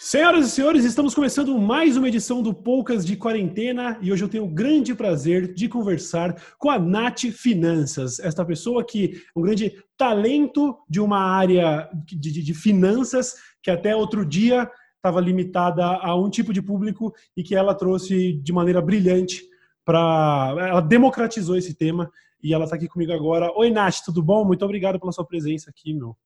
Senhoras e senhores, estamos começando mais uma edição do Poucas de Quarentena e hoje eu tenho o grande prazer de conversar com a Nath Finanças, esta pessoa que é um grande talento de uma área de, de, de finanças que até outro dia estava limitada a um tipo de público e que ela trouxe de maneira brilhante para. Ela democratizou esse tema e ela está aqui comigo agora. Oi, Nath, tudo bom? Muito obrigado pela sua presença aqui, meu.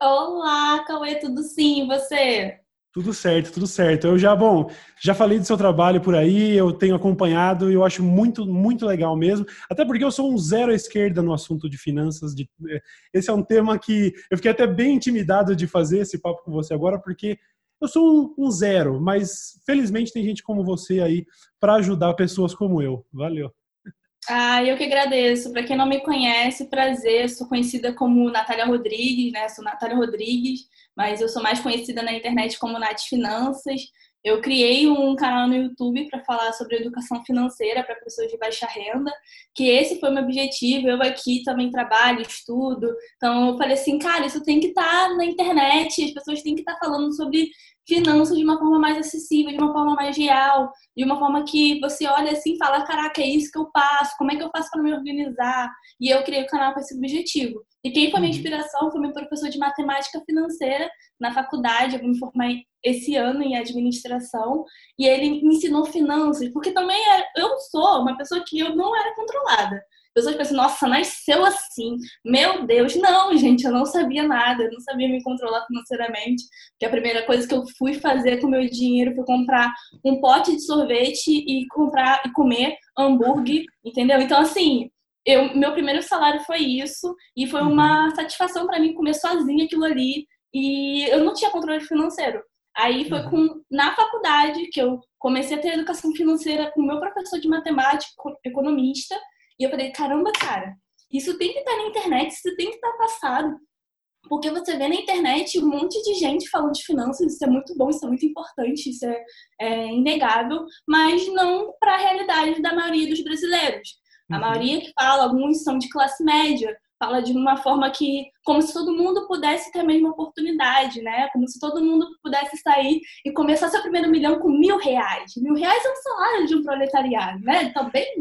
Olá, Cauê, tudo sim, e você? Tudo certo, tudo certo. Eu já, bom, já falei do seu trabalho por aí, eu tenho acompanhado e eu acho muito, muito legal mesmo. Até porque eu sou um zero à esquerda no assunto de finanças. De, é, esse é um tema que eu fiquei até bem intimidado de fazer esse papo com você agora, porque eu sou um, um zero, mas felizmente tem gente como você aí para ajudar pessoas como eu. Valeu. Ah, eu que agradeço. Para quem não me conhece, prazer. Sou conhecida como Natália Rodrigues, né? Sou Natália Rodrigues, mas eu sou mais conhecida na internet como Nath Finanças. Eu criei um canal no YouTube para falar sobre educação financeira para pessoas de baixa renda, que esse foi o meu objetivo. Eu aqui também trabalho, estudo. Então eu falei assim, cara, isso tem que estar tá na internet, as pessoas têm que estar tá falando sobre finanças de uma forma mais acessível, de uma forma mais real, de uma forma que você olha assim e fala: caraca, é isso que eu passo, como é que eu faço para me organizar? E eu criei o canal com esse objetivo. E quem foi minha uhum. inspiração foi meu professor de matemática financeira na faculdade. Eu me formar esse ano em administração e ele me ensinou finanças, porque também eu sou uma pessoa que eu não era controlada pessoas pensam, nossa, nasceu assim. Meu Deus, não, gente, eu não sabia nada, eu não sabia me controlar financeiramente. Porque a primeira coisa que eu fui fazer com meu dinheiro foi comprar um pote de sorvete e comprar e comer hambúrguer, entendeu? Então, assim, eu, meu primeiro salário foi isso e foi uma uhum. satisfação para mim comer sozinha aquilo ali e eu não tinha controle financeiro. Aí foi uhum. com, na faculdade que eu comecei a ter educação financeira com o meu professor de matemática, economista, e eu falei, caramba, cara, isso tem que estar na internet, isso tem que estar passado. Porque você vê na internet um monte de gente falando de finanças, isso é muito bom, isso é muito importante, isso é, é inegável, mas não para a realidade da maioria dos brasileiros. A uhum. maioria que fala, alguns são de classe média, fala de uma forma que, como se todo mundo pudesse ter a mesma oportunidade, né? Como se todo mundo pudesse sair e começar seu primeiro milhão com mil reais. Mil reais é um salário de um proletariado, né? Tá bem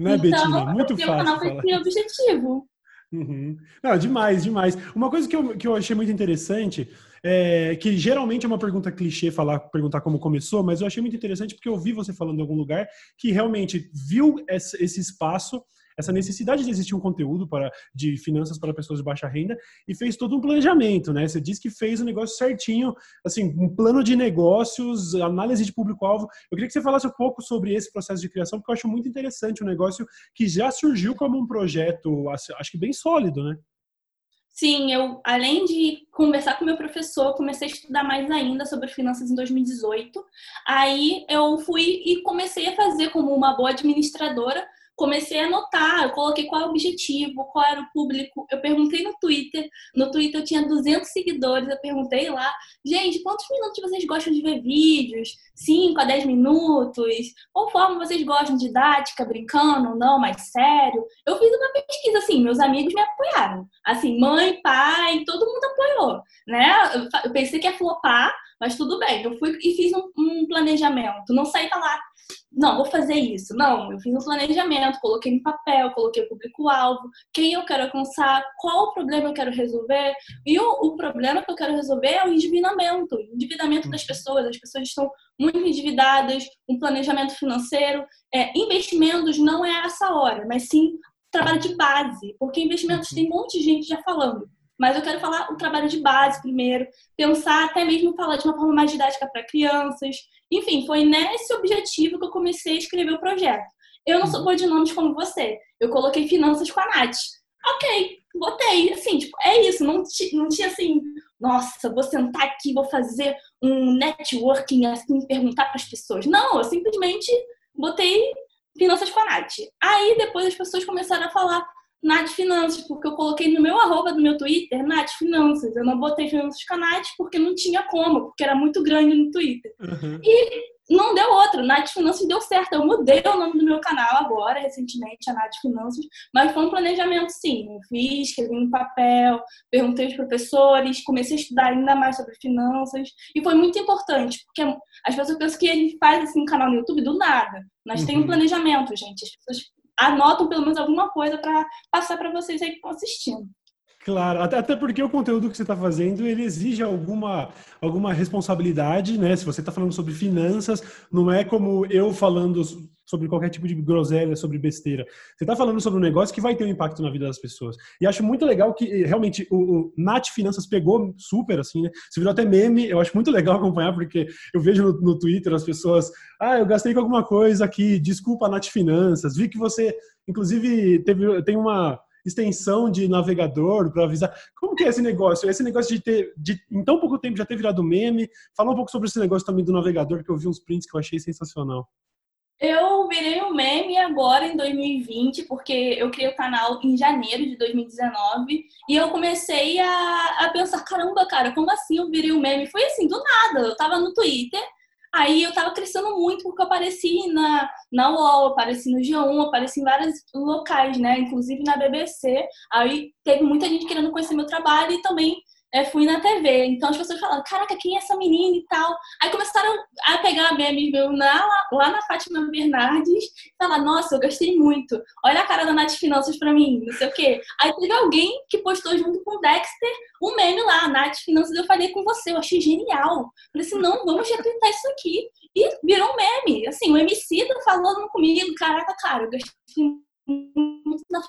médio. Não é, então, Betina? Muito fácil. O canal foi objetivo. Uhum. Não, demais, demais. Uma coisa que eu, que eu achei muito interessante, é, que geralmente é uma pergunta clichê falar, perguntar como começou, mas eu achei muito interessante porque eu vi você falando em algum lugar que realmente viu esse, esse espaço essa necessidade de existir um conteúdo para, de finanças para pessoas de baixa renda e fez todo um planejamento, né? Você disse que fez o negócio certinho, assim, um plano de negócios, análise de público-alvo. Eu queria que você falasse um pouco sobre esse processo de criação, porque eu acho muito interessante um negócio que já surgiu como um projeto, acho que bem sólido, né? Sim, eu, além de conversar com meu professor, comecei a estudar mais ainda sobre finanças em 2018. Aí eu fui e comecei a fazer como uma boa administradora comecei a anotar, eu coloquei qual é o objetivo, qual era o público. Eu perguntei no Twitter, no Twitter eu tinha 200 seguidores, eu perguntei lá, gente, quantos minutos vocês gostam de ver vídeos? 5 a 10 minutos? Qual forma vocês gostam? Didática, brincando, não, mais sério? Eu fiz uma pesquisa, assim, meus amigos me apoiaram. Assim, mãe, pai, todo mundo apoiou, né? Eu pensei que ia flopar, mas tudo bem. Eu fui e fiz um, um planejamento. Não saí falar, não, vou fazer isso. Não, eu fiz um planejamento, coloquei no papel, coloquei o público-alvo, quem eu quero alcançar, qual o problema eu quero resolver. E o, o problema que eu quero resolver é o endividamento. O endividamento das pessoas. As pessoas estão muito endividadas, um planejamento financeiro. É, investimentos não é essa hora, mas sim trabalho de base. Porque investimentos tem um monte de gente já falando mas eu quero falar o trabalho de base primeiro, pensar até mesmo falar de uma forma mais didática para crianças. Enfim, foi nesse objetivo que eu comecei a escrever o projeto. Eu não sou boa de nomes como você. Eu coloquei finanças com a Nath. Ok, botei. Assim, tipo, é isso. Não, não tinha assim, nossa, vou sentar aqui, vou fazer um networking, assim, perguntar para as pessoas. Não, eu simplesmente botei finanças com a Nath. Aí depois as pessoas começaram a falar: Nath Finanças, porque eu coloquei no meu arroba do meu Twitter Nath Finanças. Eu não botei Finanças Canais porque não tinha como, porque era muito grande no Twitter. Uhum. E não deu outra. Nath Finanças deu certo. Eu mudei o nome do meu canal agora, recentemente, a Nath Finanças, mas foi um planejamento, sim. Eu fiz, escrevi no papel, perguntei aos professores, comecei a estudar ainda mais sobre finanças, e foi muito importante, porque as pessoas pensam que a gente faz assim, um canal no YouTube do nada. Nós uhum. temos um planejamento, gente. As pessoas anotam pelo menos alguma coisa para passar para vocês aí que estão assistindo. Claro, até, porque o conteúdo que você está fazendo, ele exige alguma, alguma responsabilidade, né? Se você está falando sobre finanças, não é como eu falando sobre qualquer tipo de groselha, sobre besteira. Você está falando sobre um negócio que vai ter um impacto na vida das pessoas. E acho muito legal que, realmente, o, o Nath Finanças pegou super, assim, né? Você virou até meme, eu acho muito legal acompanhar, porque eu vejo no, no Twitter as pessoas, ah, eu gastei com alguma coisa aqui, desculpa, Nath Finanças. Vi que você, inclusive, teve, tem uma extensão de navegador para avisar. Como que é esse negócio? Esse negócio de ter, de, em tão pouco tempo já ter virado meme. Fala um pouco sobre esse negócio também do navegador, que eu vi uns prints que eu achei sensacional. Eu virei um meme agora em 2020, porque eu criei o canal em janeiro de 2019 e eu comecei a, a pensar: caramba, cara, como assim eu virei um meme? Foi assim, do nada. Eu tava no Twitter Aí eu tava crescendo muito porque eu apareci na, na UOL, apareci no G1, apareci em vários locais, né? Inclusive na BBC. Aí teve muita gente querendo conhecer meu trabalho e também é, fui na TV. Então as pessoas falaram, caraca, quem é essa menina e tal? Aí começaram a pegar memes meu na, lá na Fátima Bernardes e falar, nossa, eu gostei muito. Olha a cara da Nath Finanças pra mim, não sei o quê. Aí teve alguém que postou junto com o Dexter um meme lá, Nath Finanças, eu falei com você, eu achei genial. Falei assim, não, vamos retweetar isso aqui. E virou um meme. Assim, o MC tá falando comigo, caraca, cara, eu gostei muito da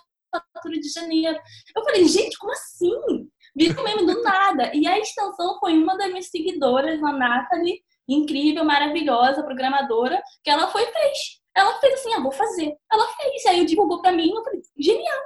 fatura de janeiro. Eu falei, gente, como assim? Virou meme do nada. E a extensão foi uma das minhas seguidoras, a Nathalie, incrível, maravilhosa, programadora, que ela foi fez. Ela fez assim, ah, vou fazer. Ela fez. Aí eu divulgou pra mim, eu falei, genial.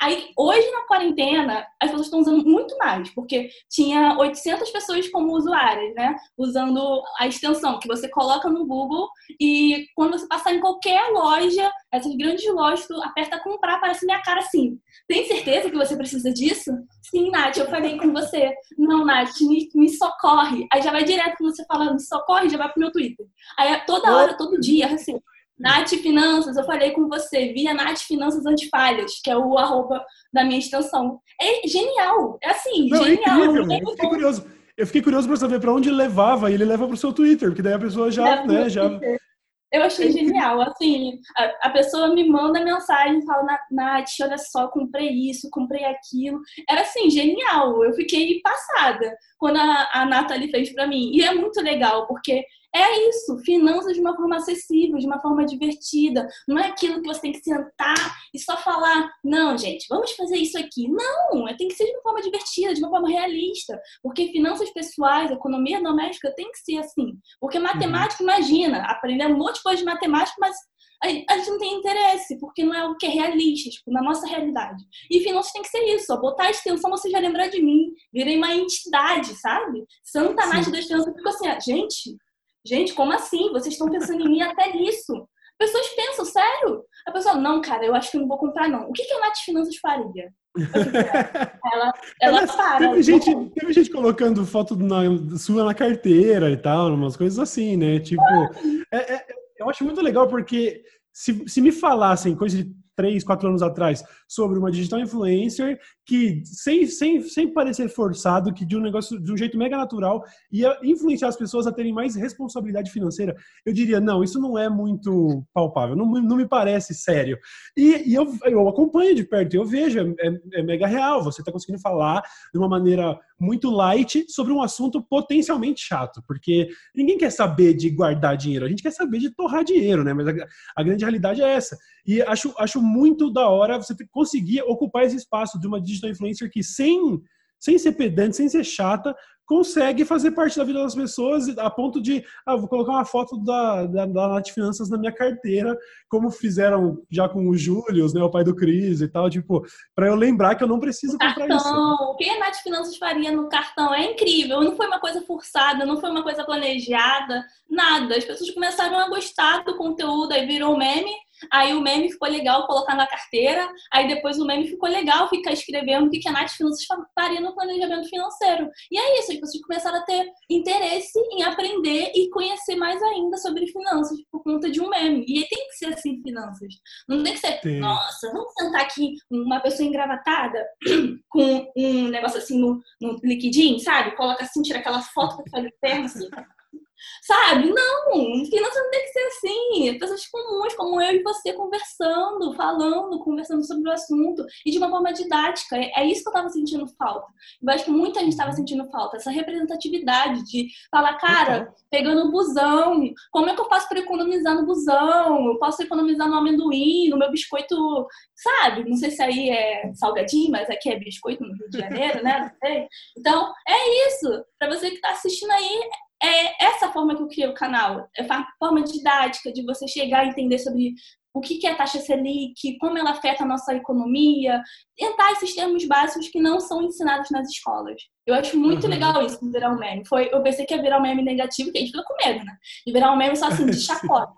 Aí, hoje na quarentena, as pessoas estão usando muito mais, porque tinha 800 pessoas como usuárias, né? Usando a extensão que você coloca no Google e quando você passar em qualquer loja, essas grandes lojas, tu aperta comprar, aparece minha cara assim. Tem certeza que você precisa disso? Sim, Nath, eu falei com você. Não, Nath, me, me socorre. Aí já vai direto quando você fala me socorre, já vai pro meu Twitter. Aí toda hora, todo dia, assim, Nath Finanças, eu falei com você, via Nath Finanças Antifalhas, que é o arroba da minha extensão. É genial, é assim, Não, é genial. É incrível, eu fiquei curioso. Eu fiquei curioso para saber para onde ele levava, e ele leva para o seu Twitter, porque daí a pessoa já, né, já... Eu achei genial, assim, a, a, pessoa me manda mensagem, fala, Nath, olha só, comprei isso, comprei aquilo. Era assim, genial, eu fiquei passada quando a, a Nathalie fez para mim. E é muito legal, porque é isso, finanças de uma forma acessível, de uma forma divertida. Não é aquilo que você tem que sentar e só falar, não, gente, vamos fazer isso aqui. Não, é, tem que ser de uma forma divertida, de uma forma realista. Porque finanças pessoais, economia doméstica tem que ser assim. Porque matemática, uhum. imagina, aprender um monte de coisa de matemática, mas a gente não tem interesse, porque não é o que é realista, tipo, na nossa realidade. E finanças tem que ser isso, ó, botar a extensão, você já lembrar de mim, virei uma entidade, sabe? Santa Nath da extensão, fico assim, ah, gente, Gente, como assim? Vocês estão pensando em mim até nisso. Pessoas pensam, sério? A pessoa, não, cara, eu acho que não vou comprar, não. O que, que a Nath Finanças faria? ela, ela para. Teve gente, teve gente colocando foto na, sua na carteira e tal, umas coisas assim, né? Tipo, é, é, eu acho muito legal porque se, se me falassem coisa de três, quatro anos atrás, sobre uma digital influencer que, sem, sem, sem parecer forçado, que de um negócio, de um jeito mega natural, ia influenciar as pessoas a terem mais responsabilidade financeira, eu diria, não, isso não é muito palpável, não, não me parece sério. E, e eu, eu acompanho de perto, eu vejo, é, é, mega real, você está conseguindo falar de uma maneira muito light sobre um assunto potencialmente chato, porque ninguém quer saber de guardar dinheiro, a gente quer saber de torrar dinheiro, né? Mas a, a grande realidade é essa. E acho, acho muito da hora você conseguir ocupar esse espaço de uma digital influencer que, sem, sem ser pedante, sem ser chata, consegue fazer parte da vida das pessoas a ponto de, ah, vou colocar uma foto da, da, da Nath Finanças na minha carteira, como fizeram já com o Júlio, né, o pai do Cris e tal, tipo, para eu lembrar que eu não preciso o comprar cartão, isso. O que a Nath Finanças faria no cartão é incrível, não foi uma coisa forçada, não foi uma coisa planejada, nada. As pessoas começaram a gostar do conteúdo, aí virou meme, aí o meme ficou legal colocar na carteira, aí depois o meme ficou legal ficar escrevendo o que a Nath Finanças faria no planejamento financeiro. E é isso, as pessoas começaram a ter interesse em aprender e conhecer mais ainda sobre finanças por conta de um meme. E tem que ser assim, finanças. Não tem que ser, Sim. nossa, vamos sentar aqui uma pessoa engravatada com um negócio assim no, no liquidinho, sabe? Coloca assim, tira aquela foto que faz perna assim. Sabe? Não, finanças não tem que ser assim. Pessoas comuns, como eu e você, conversando, falando, conversando sobre o assunto e de uma forma didática. É, é isso que eu estava sentindo falta. Eu acho que muita gente estava sentindo falta, essa representatividade de falar, cara, pegando o busão, como é que eu faço para economizar no busão? Eu posso economizar no amendoim, no meu biscoito, sabe? Não sei se aí é salgadinho, mas aqui é biscoito no Rio de Janeiro, né? Não sei. Então, é isso. Para você que está assistindo aí, é essa forma que eu criei o canal. É a forma didática de você chegar a entender sobre o que é a taxa Selic, como ela afeta a nossa economia, tentar esses termos básicos que não são ensinados nas escolas. Eu acho muito uhum. legal isso de virar um meme. Foi, eu pensei que ia virar um meme negativo, que a gente fica com medo, né? De virar um meme só assim, de chacota.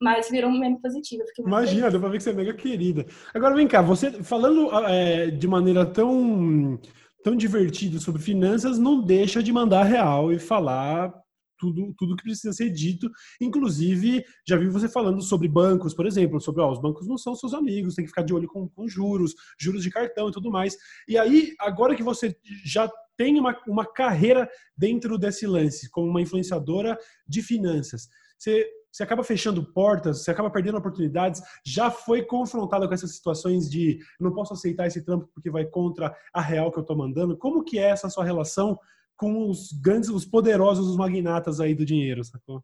Mas virou um meme positivo. Imagina, feliz. deu pra ver que você é mega querida. Agora vem cá, você falando é, de maneira tão tão divertido sobre finanças, não deixa de mandar real e falar tudo, tudo que precisa ser dito. Inclusive, já vi você falando sobre bancos, por exemplo, sobre ó, os bancos não são seus amigos, tem que ficar de olho com, com juros, juros de cartão e tudo mais. E aí, agora que você já tem uma, uma carreira dentro desse lance, como uma influenciadora de finanças, você você acaba fechando portas, você acaba perdendo oportunidades. Já foi confrontada com essas situações de não posso aceitar esse trampo porque vai contra a real que eu estou mandando. Como que é essa sua relação com os grandes, os poderosos, os magnatas aí do dinheiro, sacou?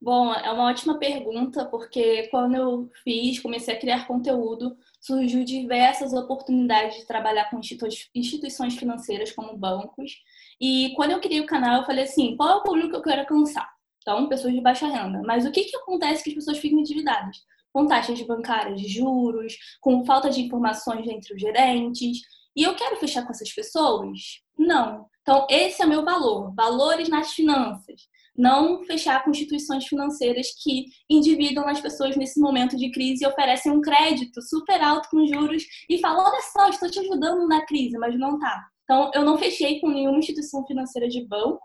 Bom, é uma ótima pergunta, porque quando eu fiz, comecei a criar conteúdo, surgiu diversas oportunidades de trabalhar com instituições financeiras como bancos. E quando eu criei o canal, eu falei assim, qual é o público que eu quero alcançar? Então, pessoas de baixa renda. Mas o que, que acontece que as pessoas ficam endividadas? Com taxas bancárias de juros, com falta de informações entre os gerentes. E eu quero fechar com essas pessoas? Não. Então, esse é o meu valor. Valores nas finanças. Não fechar com instituições financeiras que endividam as pessoas nesse momento de crise e oferecem um crédito super alto com juros e falam: olha só, estou te ajudando na crise, mas não tá. Então, eu não fechei com nenhuma instituição financeira de banco.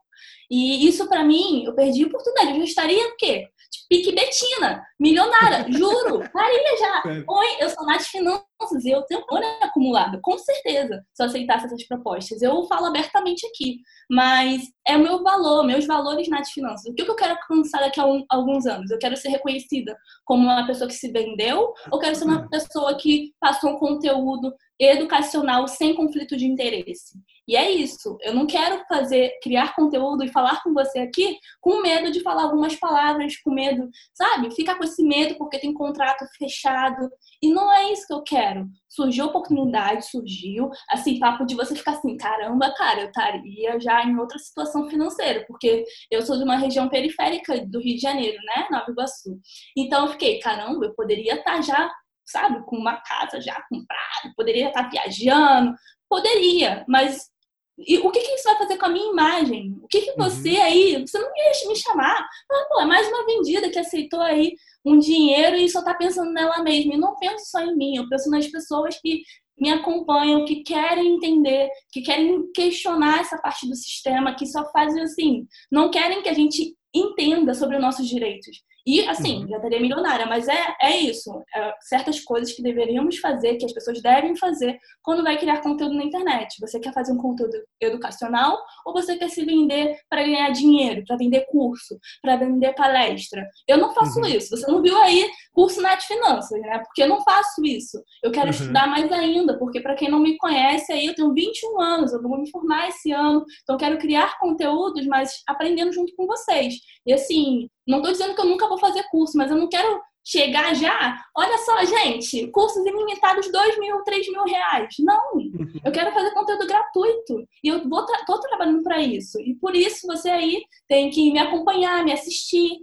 E isso, para mim, eu perdi a oportunidade. Eu já estaria o quê? Pique Betina, milionária, juro, estaria já. Oi, eu sou Nath Finanças e eu tenho olha acumulado, com certeza, se eu aceitasse essas propostas. Eu falo abertamente aqui, mas é o meu valor, meus valores Nath Finanças. O que eu quero alcançar daqui a um, alguns anos? Eu quero ser reconhecida como uma pessoa que se vendeu ou quero ser uma pessoa que passou um conteúdo educacional sem conflito de interesse. E é isso. Eu não quero fazer, criar conteúdo e falar com você aqui com medo de falar algumas palavras, com medo, sabe? Ficar com esse medo porque tem contrato fechado. E não é isso que eu quero. Surgiu oportunidade, surgiu, assim, papo de você ficar assim, caramba, cara, eu estaria já em outra situação financeira, porque eu sou de uma região periférica do Rio de Janeiro, né? Nova Iguaçu. Então eu fiquei, caramba, eu poderia estar já sabe, com uma casa já comprada, poderia estar viajando, poderia, mas e o que, que isso vai fazer com a minha imagem? O que, que uhum. você uhum. aí, você não ia me chamar? Ah, pô, é mais uma vendida que aceitou aí um dinheiro e só tá pensando nela mesma. E não penso só em mim, eu penso nas pessoas que me acompanham, que querem entender, que querem questionar essa parte do sistema, que só fazem assim, não querem que a gente entenda sobre os nossos direitos. E, assim, uhum. já estaria milionária, mas é, é isso. É certas coisas que deveríamos fazer, que as pessoas devem fazer quando vai criar conteúdo na internet. Você quer fazer um conteúdo educacional ou você quer se vender para ganhar dinheiro, para vender curso, para vender palestra? Eu não faço uhum. isso. Você não viu aí curso Net Finanças, né? Porque eu não faço isso. Eu quero uhum. estudar mais ainda, porque para quem não me conhece aí, eu tenho 21 anos, eu vou me formar esse ano, então eu quero criar conteúdos, mas aprendendo junto com vocês. E assim, não estou dizendo que eu nunca vou fazer curso, mas eu não quero chegar já. Olha só, gente, cursos ilimitados, dois mil, três mil reais. Não, eu quero fazer conteúdo gratuito e eu vou tra tô trabalhando para isso. E por isso você aí tem que me acompanhar, me assistir,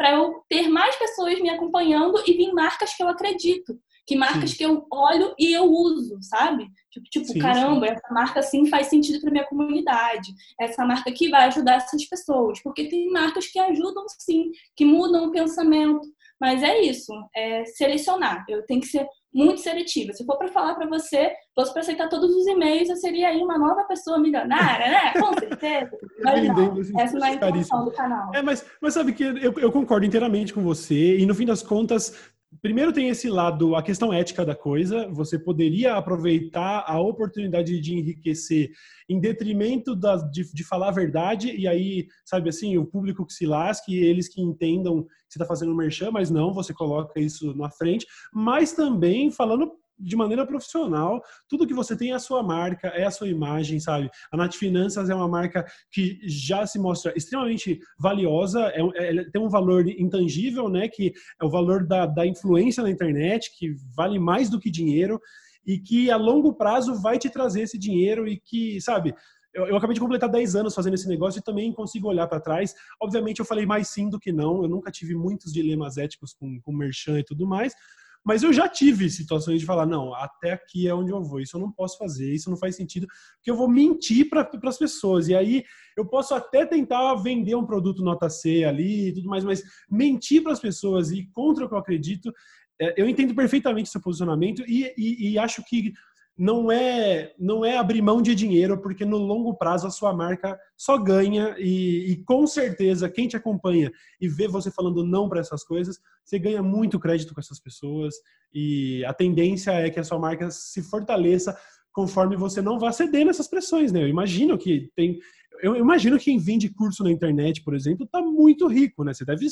para eu ter mais pessoas me acompanhando e vir marcas que eu acredito. Que marcas sim. que eu olho e eu uso, sabe? Tipo, tipo sim, caramba, sim. essa marca sim faz sentido para minha comunidade. Essa marca aqui vai ajudar essas pessoas. Porque tem marcas que ajudam sim, que mudam o pensamento. Mas é isso, é selecionar. Eu tenho que ser muito seletiva. Se for para falar para você, fosse para aceitar todos os e-mails, eu seria aí uma nova pessoa milionária, né? Com certeza. Mas não, essa não é a intenção do canal. É, mas, mas sabe que eu, eu concordo inteiramente com você, e no fim das contas, primeiro tem esse lado, a questão ética da coisa. Você poderia aproveitar a oportunidade de enriquecer em detrimento da, de, de, falar a verdade, e aí, sabe assim, o público que se lasque, eles que entendam que você está fazendo merchan, mas não, você coloca isso na frente. Mas também falando de maneira profissional, tudo que você tem é a sua marca, é a sua imagem, sabe? A Nath Finanças é uma marca que já se mostra extremamente valiosa, é, é, tem um valor intangível, né? Que é o valor da, da influência na internet, que vale mais do que dinheiro e que a longo prazo vai te trazer esse dinheiro e que, sabe? Eu, eu, acabei de completar 10 anos fazendo esse negócio e também consigo olhar para trás. Obviamente, eu falei mais sim do que não. Eu nunca tive muitos dilemas éticos com, com merchan e tudo mais, mas eu já tive situações de falar, não, até aqui é onde eu vou, isso eu não posso fazer, isso não faz sentido, porque eu vou mentir para as pessoas. E aí eu posso até tentar vender um produto nota C ali e tudo mais, mas mentir para as pessoas e contra o que eu acredito, é, eu entendo perfeitamente seu posicionamento e, e, e acho que não é não é abrir mão de dinheiro, porque no longo prazo a sua marca só ganha e, e com certeza quem te acompanha e vê você falando não para essas coisas, você ganha muito crédito com essas pessoas e a tendência é que a sua marca se fortaleça conforme você não vá ceder nessas pressões, né? Eu imagino que tem eu imagino que quem vende curso na internet, por exemplo, está muito rico, né? Você deve,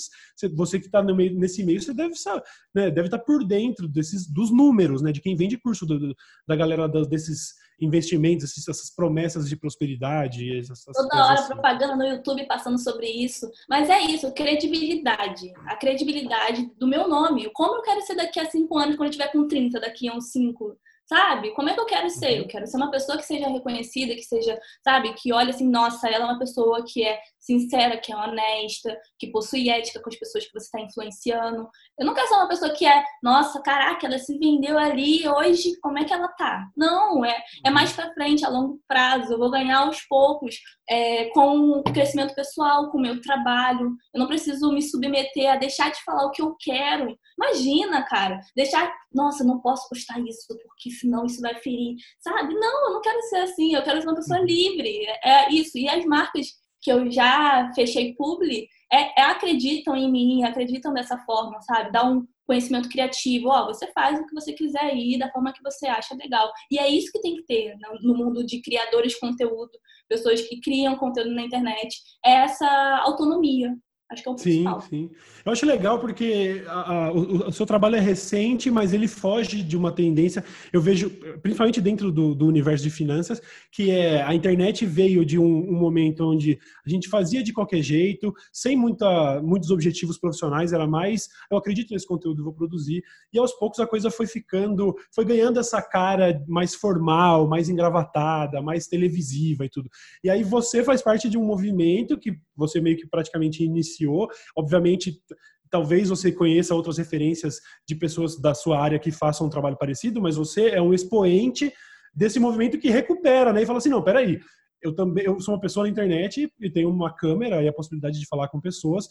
você que está nesse meio, você deve saber, né? deve estar tá por dentro desses dos números, né? De quem vende curso do, da galera desses investimentos, essas promessas de prosperidade. Essas, Toda hora assim. propaganda no YouTube passando sobre isso. Mas é isso, credibilidade. A credibilidade do meu nome. Como eu quero ser daqui a cinco anos, quando eu tiver com 30, daqui a uns cinco Sabe? Como é que eu quero ser? Eu uhum. quero ser uma pessoa que seja reconhecida, que seja, sabe, que olhe assim, nossa, ela é uma pessoa que é sincera, que é honesta, que possui ética com as pessoas que você está influenciando. Eu não quero ser uma pessoa que é, nossa, caraca, ela se vendeu ali hoje, como é que ela tá? Não, é, é mais para frente, a longo prazo. Eu vou ganhar aos poucos, é, com o crescimento pessoal, com o meu trabalho. Eu não preciso me submeter a deixar de falar o que eu quero. Imagina, cara, deixar, nossa, não posso postar isso porque senão isso vai ferir, sabe? Não, eu não quero ser assim, eu quero ser uma pessoa uhum. livre. É isso. E as marcas que eu já fechei publi é, é, acreditam em mim, acreditam dessa forma, sabe? Dá um conhecimento criativo, ó, você faz o que você quiser ir da forma que você acha legal. E é isso que tem que ter no mundo de criadores de conteúdo, pessoas que criam conteúdo na internet, é essa autonomia, Acho que é o principal. Sim, sim. Eu acho legal porque a, a, o, o, seu trabalho é recente, mas ele foge de uma tendência. Eu vejo, principalmente dentro do, do universo de finanças, que é a internet veio de um, um, momento onde a gente fazia de qualquer jeito, sem muita, muitos objetivos profissionais, era mais, eu acredito nesse conteúdo, vou produzir. E aos poucos a coisa foi ficando, foi ganhando essa cara mais formal, mais engravatada, mais televisiva e tudo. E aí você faz parte de um movimento que você meio que praticamente iniciou. Obviamente, talvez você conheça outras referências de pessoas da sua área que façam um trabalho parecido, mas você é um expoente desse movimento que recupera, né? E fala assim, não, peraí, eu também eu sou uma pessoa na internet e tenho uma câmera e a possibilidade de falar com pessoas.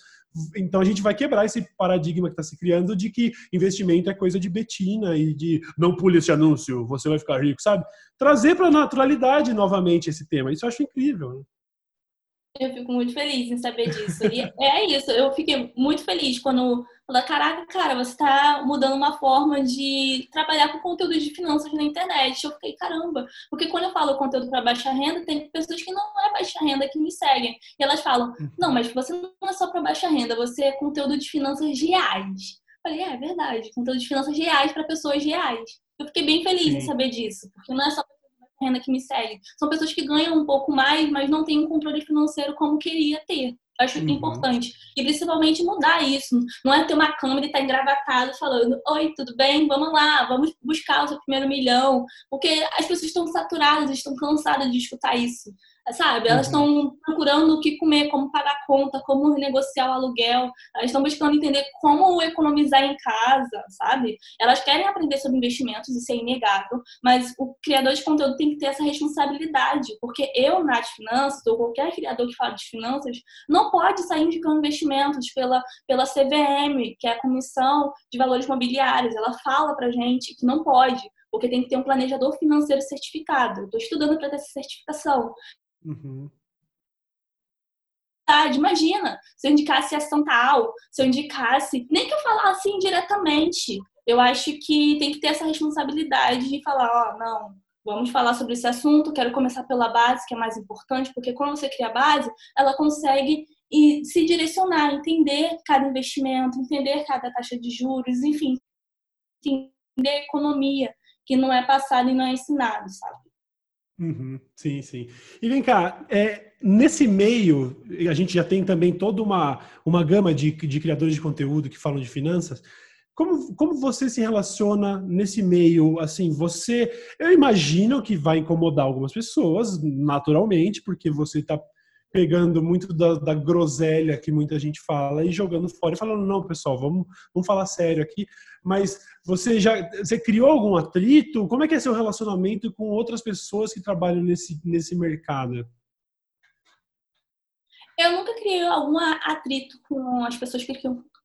Então a gente vai quebrar esse paradigma que está se criando de que investimento é coisa de betina e de não pule esse anúncio, você vai ficar rico, sabe? Trazer para a naturalidade novamente esse tema. Isso eu acho incrível. Né? Eu fico muito feliz em saber disso. E é isso, eu fiquei muito feliz quando falei, caraca, cara, você está mudando uma forma de trabalhar com conteúdo de finanças na internet. Eu fiquei, caramba, porque quando eu falo conteúdo para baixa renda, tem pessoas que não é baixa renda que me seguem. E elas falam, uhum. não, mas você não é só para baixa renda, você é conteúdo de finanças reais. Eu falei, é, é verdade, conteúdo de finanças reais para pessoas reais. Eu fiquei bem feliz Sim. em saber disso, porque não é só renda que me segue. São pessoas que ganham um pouco mais, mas não têm um controle financeiro como queria ter. Acho uhum. importante. E principalmente mudar isso. Não é ter uma câmera e estar tá engravatado falando: Oi, tudo bem? Vamos lá, vamos buscar o seu primeiro milhão. Porque as pessoas estão saturadas, estão cansadas de escutar isso. Sabe? Elas estão uhum. procurando o que comer, como pagar conta, como renegociar o aluguel. Elas estão buscando entender como economizar em casa, sabe? Elas querem aprender sobre investimentos, isso é inegável, mas o criador de conteúdo tem que ter essa responsabilidade, porque eu, Nath Finanças, ou qualquer criador que fala de finanças, não pode sair indicando investimentos pela, pela CVM, que é a Comissão de Valores Mobiliários. Ela fala pra gente que não pode, porque tem que ter um planejador financeiro certificado. Estou estudando para ter essa certificação. Uhum. Imagina, se eu indicasse ação tal, se eu indicasse, nem que eu falasse indiretamente. Eu acho que tem que ter essa responsabilidade de falar, ó, oh, não, vamos falar sobre esse assunto, quero começar pela base, que é mais importante, porque quando você cria a base, ela consegue se direcionar, entender cada investimento, entender cada taxa de juros, enfim, entender economia, que não é passado e não é ensinado, sabe? Uhum, sim, sim. E vem cá, é, nesse meio, a gente já tem também toda uma, uma gama de, de criadores de conteúdo que falam de finanças. Como, como você se relaciona nesse meio? Assim, você. Eu imagino que vai incomodar algumas pessoas, naturalmente, porque você está pegando muito da, da, groselha que muita gente fala e jogando fora e falando, não, pessoal, vamos, vamos falar sério aqui. Mas você já você criou algum atrito? Como é que é seu relacionamento com outras pessoas que trabalham nesse, nesse mercado? Eu nunca criei algum atrito com as pessoas que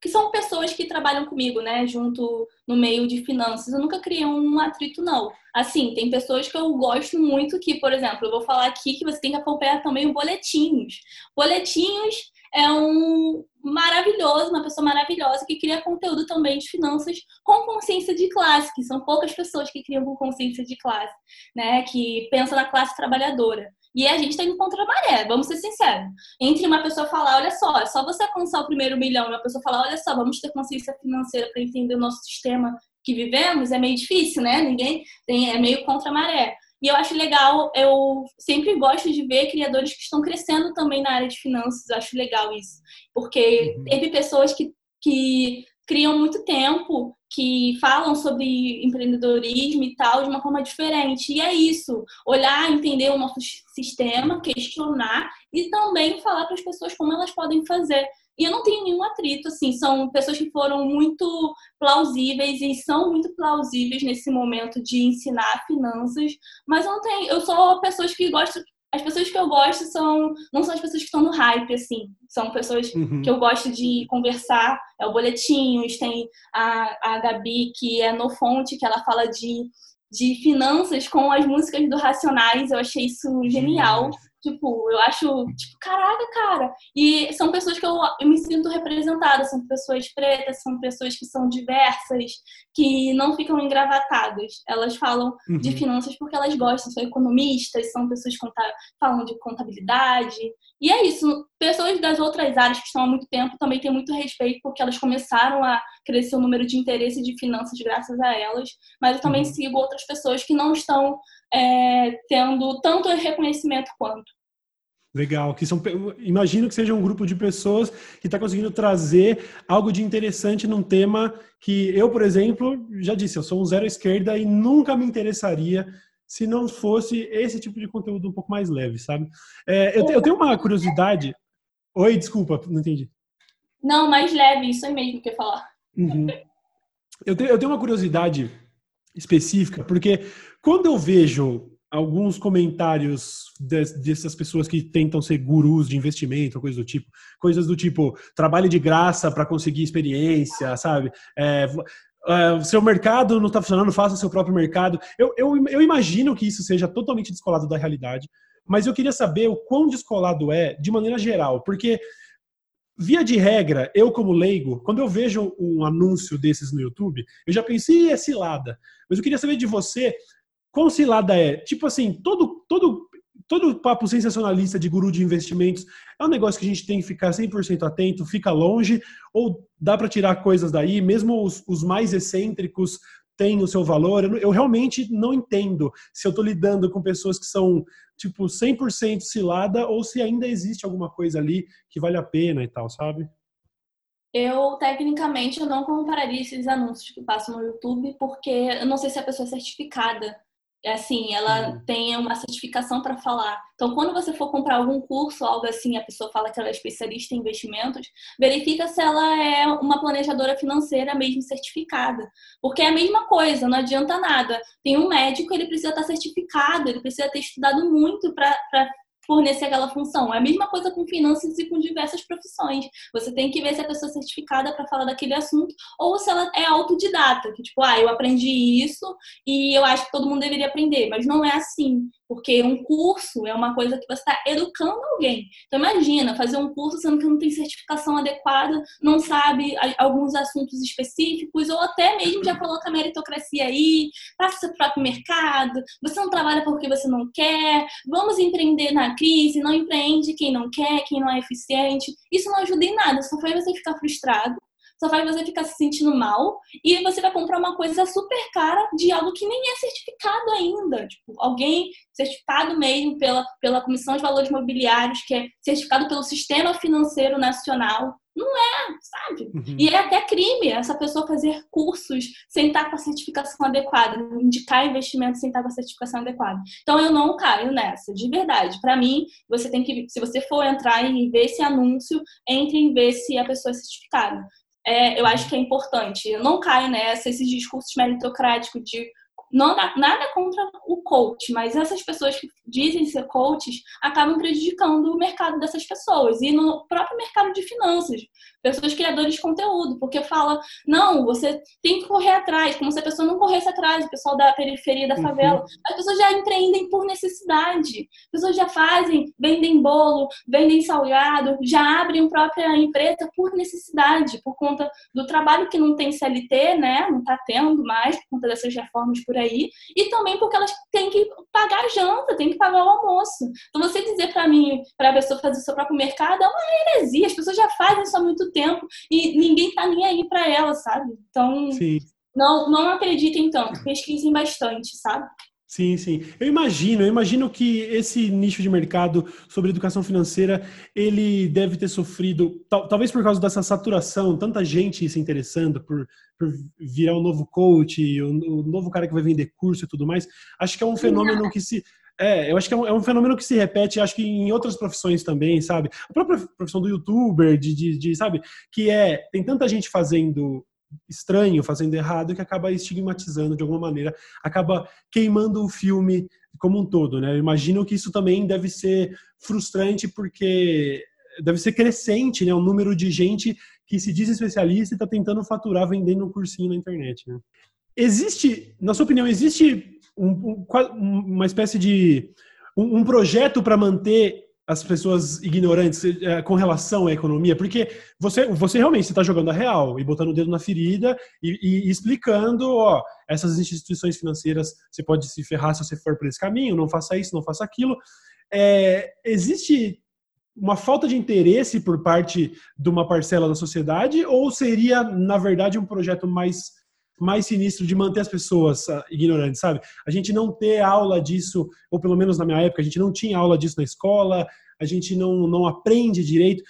que são pessoas que trabalham comigo, né, junto no meio de finanças. Eu nunca criei um atrito, não. Assim, tem pessoas que eu gosto muito que, por exemplo, eu vou falar aqui que você tem que acompanhar também o Boletinhos. Boletinhos é um maravilhoso, uma pessoa maravilhosa que cria conteúdo também de finanças com consciência de classe, que são poucas pessoas que criam com consciência de classe, né, que pensa na classe trabalhadora. E a gente está indo contra a maré, vamos ser sinceros. Entre uma pessoa falar, olha só, é só você alcançar o primeiro milhão, e uma pessoa falar, olha só, vamos ter consciência financeira para entender o nosso sistema que vivemos, é meio difícil, né? Ninguém tem, é meio contra a maré. E eu acho legal, eu sempre gosto de ver criadores que estão crescendo também na área de finanças, eu acho legal isso. Porque uhum. teve pessoas que, que criam muito tempo, que falam sobre empreendedorismo e tal de uma forma diferente. E é isso, olhar, entender o nosso sistema, questionar e também falar para as pessoas como elas podem fazer. E eu não tenho nenhum atrito, assim, são pessoas que foram muito plausíveis e são muito plausíveis nesse momento de ensinar finanças, mas eu não tenho, eu sou pessoas que gostam as pessoas que eu gosto são não são as pessoas que estão no hype, assim. São pessoas uhum. que eu gosto de conversar. É o Boletinhos, tem a, a Gabi, que é no Fonte, que ela fala de, de finanças com as músicas do Racionais. Eu achei isso genial. Tipo, eu acho, tipo, caraca, cara. E são pessoas que eu, eu me sinto representada, são pessoas pretas, são pessoas que são diversas, que não ficam engravatadas. Elas falam uhum. de finanças porque elas gostam, são economistas, são pessoas que falam de contabilidade. E é isso. Pessoas das outras áreas que estão há muito tempo também têm muito respeito, porque elas começaram a crescer o número de interesse de finanças graças a elas. Mas eu também uhum. sigo outras pessoas que não estão é, tendo tanto reconhecimento quanto. Legal, que são, imagino que seja um grupo de pessoas que está conseguindo trazer algo de interessante num tema que eu, por exemplo, já disse, eu sou um zero esquerda e nunca me interessaria se não fosse esse tipo de conteúdo um pouco mais leve, sabe? É, eu, eu, tenho uma curiosidade. Oi, desculpa, não entendi. Não, mais leve, isso aí mesmo que eu ia falar. Uhum. Eu, tenho, eu tenho uma curiosidade específica, porque quando eu vejo alguns comentários dessas pessoas que tentam ser gurus de investimento, coisas do tipo, coisas do tipo trabalhe de graça para conseguir experiência, sabe? É, Uh, seu mercado não está funcionando, faça seu próprio mercado. Eu, eu, eu, imagino que isso seja totalmente descolado da realidade, mas eu queria saber o quão descolado é de maneira geral, porque, via de regra, eu como leigo, quando eu vejo um anúncio desses no YouTube, eu já pensei, é cilada. Mas eu queria saber de você quão cilada é? Tipo assim, todo, todo, todo papo sensacionalista de guru de investimentos é um negócio que a gente tem que ficar 100% atento, fica longe, ou dá para tirar coisas daí, mesmo os, os, mais excêntricos têm o seu valor. Eu, eu realmente não entendo se eu estou lidando com pessoas que são tipo 100% cilada ou se ainda existe alguma coisa ali que vale a pena e tal, sabe? Eu, tecnicamente, eu não compararia esses anúncios que passam no YouTube, porque eu não sei se a pessoa é certificada assim, ela uhum. tem uma certificação para falar. Então, quando você for comprar algum curso, algo assim, a pessoa fala que ela é especialista em investimentos, verifica se ela é uma planejadora financeira mesmo certificada. Porque é a mesma coisa, não adianta nada. Tem um médico, ele precisa estar certificado, ele precisa ter estudado muito para fornecer aquela função. É a mesma coisa com finanças e com diversas profissões. Você tem que ver se a pessoa é certificada para falar daquele assunto ou se ela é autodidata, que tipo, ah, eu aprendi isso e eu acho que todo mundo deveria aprender, mas não é assim. Porque um curso é uma coisa que você está educando alguém. Então, imagina fazer um curso sendo que não tem certificação adequada, não sabe alguns assuntos específicos, ou até mesmo já coloca a meritocracia aí, passa seu próprio mercado, você não trabalha porque você não quer, vamos empreender na crise, não empreende quem não quer, quem não é eficiente. Isso não ajuda em nada, só faz você ficar frustrado só faz você ficar se sentindo mal e você vai comprar uma coisa super cara de algo que nem é certificado ainda. Tipo, alguém certificado mesmo pela, pela Comissão de Valores Mobiliários, que é certificado pelo Sistema Financeiro Nacional. Não é, sabe? Uhum. E é até crime essa pessoa fazer cursos sem estar com a certificação adequada, indicar investimentos sem estar com a certificação adequada. Então eu não caio nessa, de verdade. Para mim, você tem que, se você for entrar e ver esse anúncio, entre e ver se a pessoa é certificada é, eu acho que é importante. Eu não caio nessa, esses discursos meritocráticos de não, nada contra o coach, mas essas pessoas que dizem ser coaches acabam prejudicando o mercado dessas pessoas e no próprio mercado de finanças pessoas criadores de conteúdo, porque fala, não, você tem que correr atrás, como se a pessoa não corresse atrás, o pessoal da periferia da uhum. favela. Uhum. As pessoas já empreendem por necessidade, as pessoas já fazem, vendem bolo, vendem salgado, já abrem própria empresa por necessidade, por conta do trabalho que não tem CLT, né? Não está tendo mais, por conta dessas reformas por aí, e também porque elas têm que pagar a janta, têm que pagar o almoço. Então, você dizer para mim, para a pessoa fazer seu próprio mercado, é uma heresia, as pessoas já fazem isso há muito tempo e ninguém tá nem aí para ela, sabe? Então, Sim. não não acreditem tanto, pesquisem bastante, sabe? Sim, sim. Eu imagino, eu imagino que esse nicho de mercado sobre educação financeira, ele deve ter sofrido, tal, talvez por causa dessa saturação, tanta gente se interessando por, por virar um novo coach, o, o novo cara que vai vender curso e tudo mais. Acho que é um fenômeno que se é, eu acho que é um, é um, fenômeno que se repete, acho que em outras profissões também, sabe? A própria profissão do youtuber, de, de, de, sabe? Que é, tem tanta gente fazendo estranho, fazendo errado, que acaba estigmatizando de alguma maneira, acaba queimando o filme como um todo, né? Eu imagino que isso também deve ser frustrante, porque deve ser crescente, né? O número de gente que se diz especialista e está tentando faturar vendendo um cursinho na internet, né? Existe, na sua opinião, existe um, um, uma espécie de um, um projeto para manter as pessoas ignorantes é, com relação à economia, porque você, você realmente está jogando a real e botando o dedo na ferida e, e, e, explicando, ó, essas instituições financeiras, você pode se ferrar se você for por esse caminho, não faça isso, não faça aquilo. É, existe uma falta de interesse por parte de uma parcela da sociedade ou seria, na verdade, um projeto mais mais sinistro de manter as pessoas uh, ignorantes, sabe? A gente não ter aula disso, ou pelo menos na minha época, a gente não tinha aula disso na escola, a gente não, não aprende direito.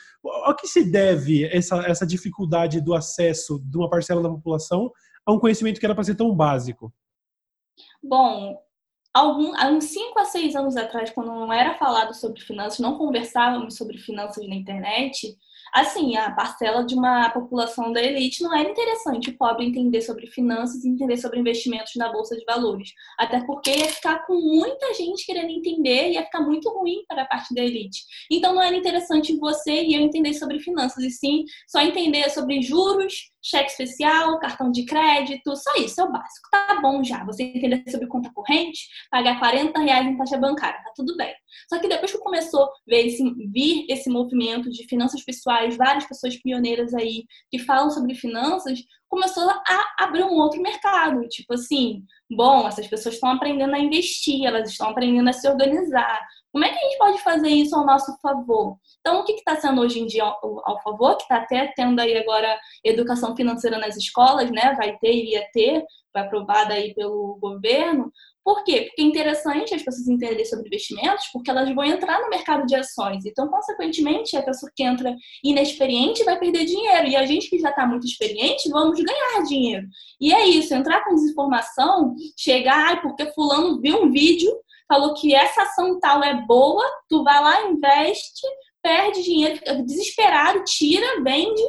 Ao que se deve essa, essa dificuldade do acesso de uma parcela da população a um conhecimento que era para ser tão básico? Bom, algum, há uns 5 a 6 anos atrás, quando não era falado sobre finanças, não conversávamos sobre finanças na internet, assim, a parcela de uma população da elite não era interessante o pobre entender sobre finanças entender sobre investimentos na bolsa de valores. Até porque ia ficar com muita gente querendo entender e ia ficar muito ruim para a parte da elite. Então não era interessante você e eu entender sobre finanças, e sim só entender sobre juros, cheque especial, cartão de crédito, só isso é o básico. Tá bom já. Você entender sobre conta corrente, pagar 40 reais em taxa bancária, tá tudo bem. Só que depois que começou a ver esse, vir esse movimento de finanças pessoais, várias pessoas pioneiras aí que falam sobre finanças, começou a abrir um outro mercado. Tipo assim, bom, essas pessoas estão aprendendo a investir, elas estão aprendendo a se organizar. Como é que a gente pode fazer isso ao nosso favor? Então, o que está sendo hoje em dia ao, ao favor, que está até tendo aí agora educação financeira nas escolas, né? Vai ter, iria ter, foi aprovada aí pelo governo. Por quê? Porque é interessante as pessoas entenderem sobre investimentos, porque elas vão entrar no mercado de ações. Então, consequentemente, a pessoa que entra inexperiente vai perder dinheiro. E a gente que já está muito experiente, vamos ganhar dinheiro. E é isso, entrar com desinformação, chegar, ai, porque fulano viu um vídeo, falou que essa ação tal é boa, tu vai lá, investe, perde dinheiro, fica desesperado, tira, vende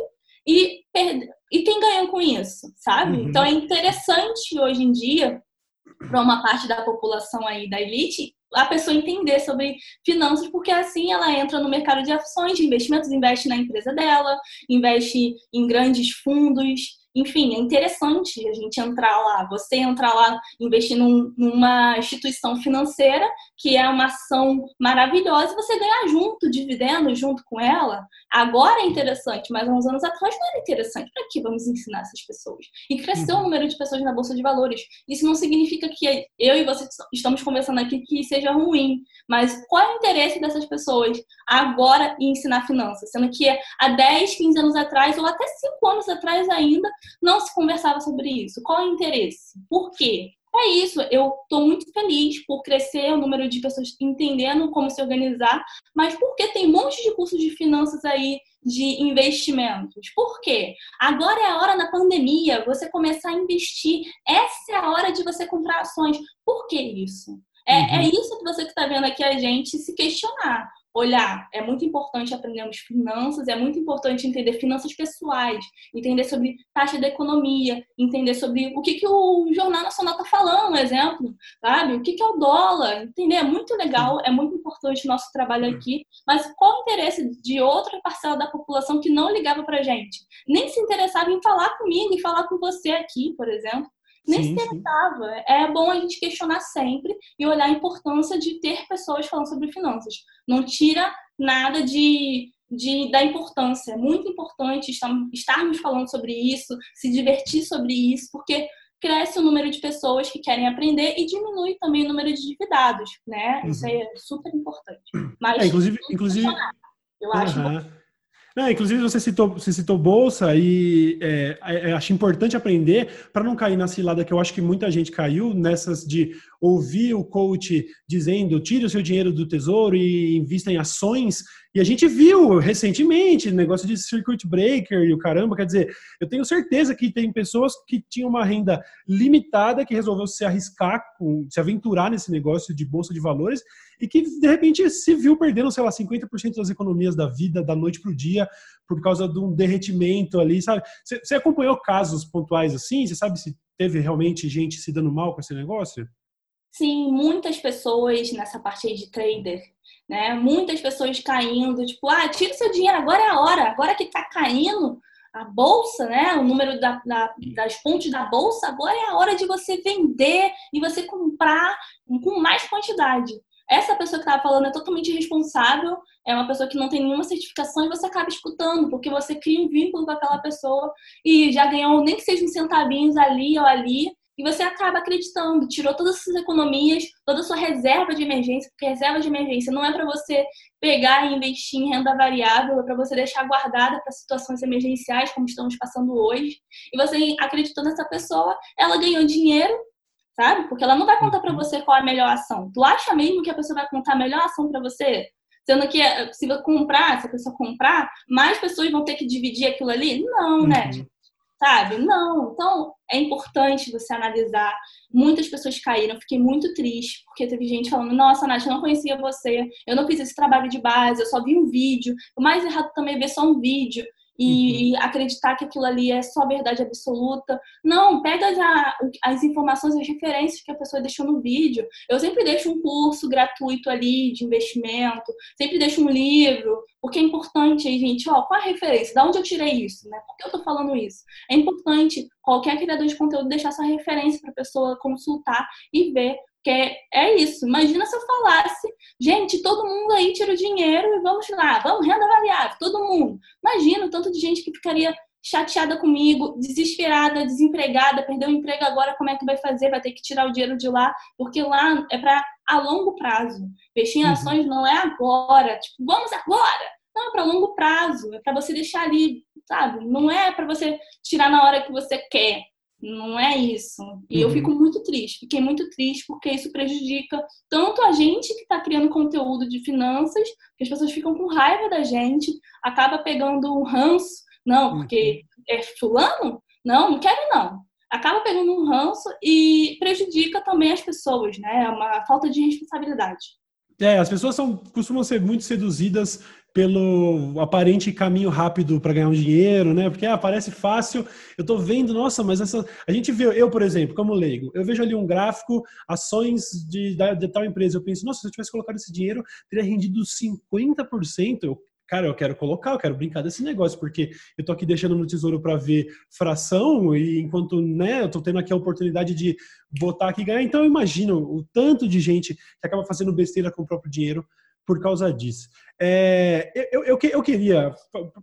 e, perde... e quem ganhou com isso, sabe? Uhum. Então é interessante hoje em dia para uma parte da população aí da elite a pessoa entender sobre finanças, porque assim ela entra no mercado de ações, de investimentos, investe na empresa dela, investe em grandes fundos, enfim, é interessante a gente entrar lá, você entrar lá, investir num, numa instituição financeira, que é uma ação maravilhosa, e você ganhar junto, dividendo junto com ela. Agora é interessante, mas há uns anos atrás não era interessante. Para que vamos ensinar essas pessoas? E cresceu uhum. o número de pessoas na Bolsa de Valores. Isso não significa que eu e você estamos conversando aqui que seja ruim, mas qual é o interesse dessas pessoas agora em ensinar finanças? Sendo que há 10, 15 anos atrás, ou até 5 anos atrás ainda, não se conversava sobre isso. Qual é o interesse? Por quê? É isso, eu estou muito feliz por crescer o número de pessoas entendendo como se organizar, mas porque tem um monte de cursos de finanças aí, de investimentos. Por quê? Agora é a hora na pandemia você começar a investir. Essa é a hora de você comprar ações. Por que isso? É, é uhum. é isso que você que está vendo aqui a gente se questionar olhar. É muito importante aprendermos finanças, é muito importante entender finanças pessoais, entender sobre taxa da economia, entender sobre o que, que o Jornal Nacional está falando, exemplo, sabe? O que, que é o dólar, entender? É muito legal, é muito importante o nosso trabalho aqui, mas qual o interesse de outra parcela da população que não ligava para gente? Nem se interessava em falar comigo e falar com você aqui, por exemplo nem sim, se interessava. É bom a gente questionar sempre e olhar a importância de ter pessoas falando sobre finanças. Não tira nada de, de da importância. É muito importante estarmos falando sobre isso, se divertir sobre isso, porque cresce o número de pessoas que querem aprender e diminui também o número de endividados, né? Uhum. Isso é super importante. Mas, é, inclusive, inclusive... Eu acho uhum. Não, inclusive, você citou, você citou bolsa e é, é, acho importante aprender para não cair na cilada que eu acho que muita gente caiu nessas de ouvir o coach dizendo tire o seu dinheiro do tesouro e invista em ações. E a gente viu recentemente negócio de circuit breaker e o caramba. Quer dizer, eu tenho certeza que tem pessoas que tinham uma renda limitada que resolveu se arriscar, se aventurar nesse negócio de bolsa de valores e que de repente se viu perdendo, sei lá, 50% das economias da vida da noite para o dia por causa de um derretimento ali, sabe? Você acompanhou casos pontuais assim? Você sabe se teve realmente gente se dando mal com esse negócio? Sim, muitas pessoas nessa parte aí de trader, né? Muitas pessoas caindo, tipo, ah, tira seu dinheiro, agora é a hora, agora que tá caindo a bolsa, né? O número da, da, das pontes da bolsa, agora é a hora de você vender e você comprar com mais quantidade. Essa pessoa que estava falando é totalmente irresponsável, é uma pessoa que não tem nenhuma certificação e você acaba escutando, porque você cria um vínculo com aquela pessoa e já ganhou nem que seja uns centavinhos ali ou ali, e você acaba acreditando, tirou todas as suas economias, toda a sua reserva de emergência, porque reserva de emergência não é para você pegar e investir em renda variável, é para você deixar guardada para situações emergenciais, como estamos passando hoje. E você acreditou nessa pessoa, ela ganhou dinheiro, sabe? Porque ela não vai contar para uhum. você qual é a melhor ação. Tu acha mesmo que a pessoa vai contar a melhor ação para você? Sendo que se você comprar, se a pessoa comprar, mais pessoas vão ter que dividir aquilo ali? Não, né? Uhum sabe? Não. Então, é importante você analisar. Muitas pessoas caíram, fiquei muito triste, porque teve gente falando: Nossa, Nath, eu não conhecia você, eu não fiz esse trabalho de base, eu só vi um vídeo. O mais errado também é ver só um vídeo e uhum. acreditar que aquilo ali é só verdade absoluta. Não, pega já as informações, as referências que a pessoa deixou no vídeo. Eu sempre deixo um curso gratuito ali de investimento, sempre deixo um livro, porque é importante aí, gente, ó, qual a referência? Da onde eu tirei isso, né? Por que eu tô falando isso? É importante qualquer criador de conteúdo deixar essa referência para a pessoa consultar e ver porque é isso. Imagina se eu falasse, gente, todo mundo aí tira o dinheiro e vamos lá, vamos, renda variável, todo mundo. Imagina o tanto de gente que ficaria chateada comigo, desesperada, desempregada, perdeu o emprego agora, como é que vai fazer? Vai ter que tirar o dinheiro de lá, porque lá é para a longo prazo. Investir em uhum. ações não é agora, tipo, vamos agora. Não, é para longo prazo, é para você deixar ali, sabe? Não é para você tirar na hora que você quer. Não é isso. E uhum. eu fico muito triste. Fiquei muito triste porque isso prejudica tanto a gente que está criando conteúdo de finanças, que as pessoas ficam com raiva da gente, acaba pegando um ranço. Não, porque uhum. é fulano? Não, não quero não. Acaba pegando um ranço e prejudica também as pessoas, né? É uma falta de responsabilidade. É, as pessoas são, costumam ser muito seduzidas pelo aparente caminho rápido para ganhar um dinheiro, né? Porque ah, parece fácil. Eu tô vendo, nossa, mas essa a gente vê, eu, por exemplo, como leigo, eu vejo ali um gráfico, ações de, de, de tal empresa, eu penso, nossa, se eu tivesse colocado esse dinheiro, teria rendido 50%. Eu, cara, eu quero colocar, eu quero brincar desse negócio, porque eu tô aqui deixando no tesouro para ver fração e enquanto, né, eu tô tendo aqui a oportunidade de botar aqui e ganhar. Então eu imagino o tanto de gente que acaba fazendo besteira com o próprio dinheiro por causa disso. É, eu, eu, eu, queria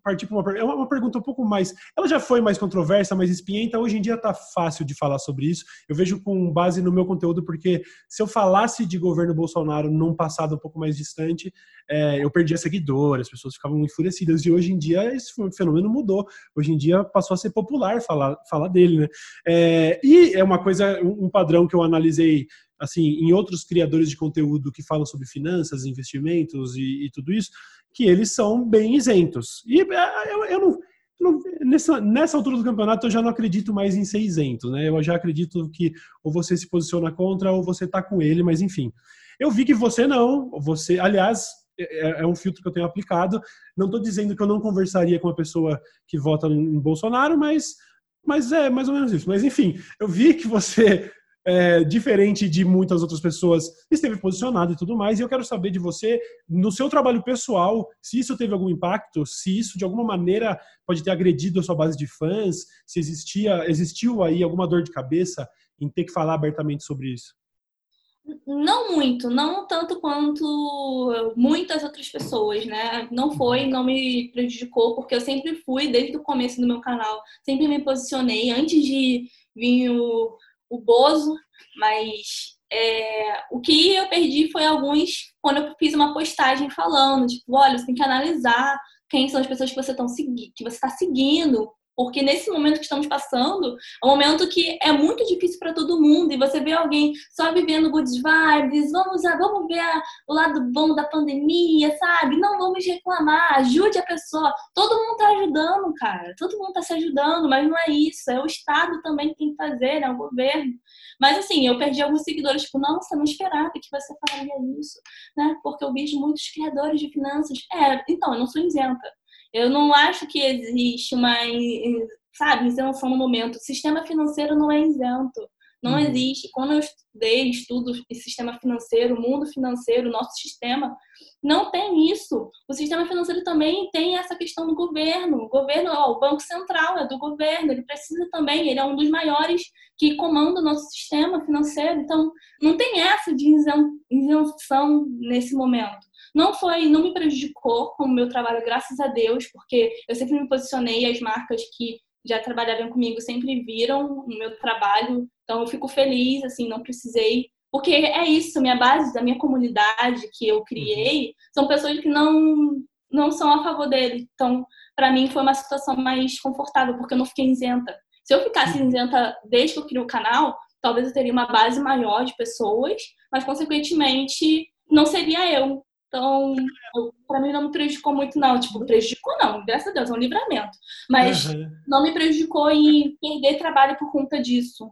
partir para uma, é uma pergunta um pouco mais. Ela já foi mais controversa, mais espinhenta. Hoje em dia está fácil de falar sobre isso. Eu vejo com base no meu conteúdo, porque se eu falasse de governo Bolsonaro num passado um pouco mais distante, é, eu perdia seguidores, as pessoas ficavam enfurecidas. E hoje em dia esse fenômeno mudou. Hoje em dia passou a ser popular falar, falar dele. Né? É, e é uma coisa, um padrão que eu analisei assim, em outros criadores de conteúdo que falam sobre finanças, investimentos e, e tudo isso, que eles são bem isentos. E é, eu, eu não, não, nessa, nessa altura do campeonato eu já não acredito mais em ser isento, né? Eu já acredito que ou você se posiciona contra ou você tá com ele, mas enfim. Eu vi que você não, você, aliás, é, é, é um filtro que eu tenho aplicado. Não estou dizendo que eu não conversaria com uma pessoa que vota em Bolsonaro, mas, mas é mais ou menos isso. Mas enfim, eu vi que você é, diferente de muitas outras pessoas, esteve posicionado e tudo mais. E eu quero saber de você, no seu trabalho pessoal, se isso teve algum impacto, se isso de alguma maneira pode ter agredido a sua base de fãs, se existia, existiu aí alguma dor de cabeça em ter que falar abertamente sobre isso. Não muito, não tanto quanto muitas outras pessoas, né? Não foi, não me prejudicou, porque eu sempre fui, desde o começo do meu canal, sempre me posicionei antes de vir o o Bozo, mas é, o que eu perdi foi alguns quando eu fiz uma postagem falando, tipo, olha, você tem que analisar quem são as pessoas que você que você está seguindo, porque nesse momento que estamos passando, é um momento que é muito difícil para todo mundo. E você vê alguém só vivendo good vibes, vamos, vamos ver o lado bom da pandemia, sabe? Não vamos reclamar, ajude a pessoa. Todo mundo tá ajudando, cara. Todo mundo tá se ajudando, mas não é isso. É o Estado também que tem que fazer, né? O governo. Mas assim, eu perdi alguns seguidores, tipo, nossa, não esperava que você falaria isso, né? Porque eu vejo muitos criadores de finanças. É, então, eu não sou isenta. Eu não acho que existe uma, sabe, isenção no momento. O sistema financeiro não é isento. Não uhum. existe. Quando eu estudei, estudo sistema financeiro, mundo financeiro, nosso sistema, não tem isso. O sistema financeiro também tem essa questão do governo. O governo, ó, o Banco Central é do governo, ele precisa também, ele é um dos maiores que comanda o nosso sistema financeiro. Então, não tem essa de isenção nesse momento. Não foi, não me prejudicou com o meu trabalho, graças a Deus, porque eu sempre me posicionei, as marcas que já trabalharam comigo sempre viram o meu trabalho, então eu fico feliz, assim, não precisei porque é isso, minha base da minha comunidade que eu criei uhum. são pessoas que não não são a favor dele. Então, para mim foi uma situação mais confortável, porque eu não fiquei isenta. Se eu ficasse uhum. isenta desde que eu criei o canal, talvez eu teria uma base maior de pessoas, mas consequentemente não seria eu. Então, para mim não me prejudicou muito, não. Tipo, prejudicou não, graças a Deus, é um livramento. Mas uhum. não me prejudicou em perder trabalho por conta disso.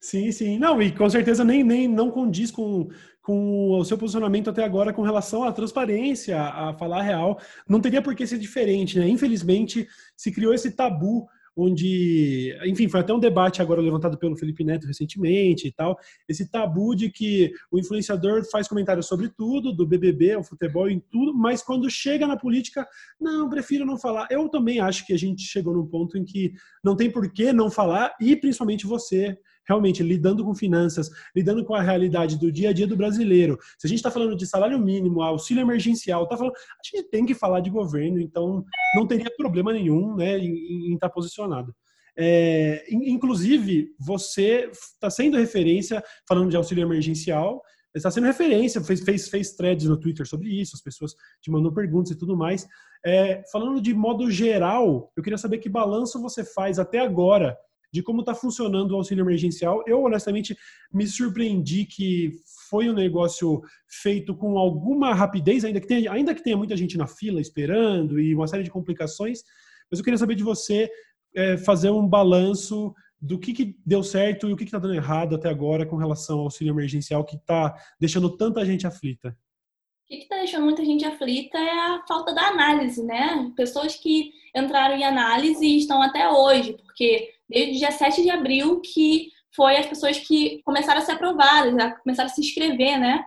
Sim, sim. Não, e com certeza nem, nem não condiz com, com o seu posicionamento até agora com relação à transparência, a falar real. Não teria por que ser diferente, né? Infelizmente, se criou esse tabu onde, enfim, foi até um debate agora levantado pelo Felipe Neto recentemente e tal, esse tabu de que o influenciador faz comentários sobre tudo, do BBB ao futebol em tudo, mas quando chega na política, não, prefiro não falar. Eu também acho que a gente chegou num ponto em que não tem por que não falar e principalmente você, realmente lidando com finanças, lidando com a realidade do dia a dia do brasileiro. Se a gente está falando de salário mínimo, auxílio emergencial, tá falando, a gente tem que falar de governo, então não teria problema nenhum né, em estar tá posicionado. É, inclusive, você está sendo referência, falando de auxílio emergencial, está sendo referência, fez, fez, fez threads no Twitter sobre isso, as pessoas te mandam perguntas e tudo mais. É, falando de modo geral, eu queria saber que balanço você faz até agora de como está funcionando o auxílio emergencial. Eu, honestamente, me surpreendi que foi um negócio feito com alguma rapidez, ainda que tenha, ainda que tenha muita gente na fila esperando e uma série de complicações. Mas eu queria saber de você é, fazer um balanço do que, que deu certo e o que está dando errado até agora com relação ao auxílio emergencial que está deixando tanta gente aflita. O que está deixando muita gente aflita é a falta da análise, né? Pessoas que entraram em análise e estão até hoje, porque desde o dia 7 de abril que foi as pessoas que começaram a ser aprovadas, já começaram a se inscrever, né?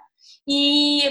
E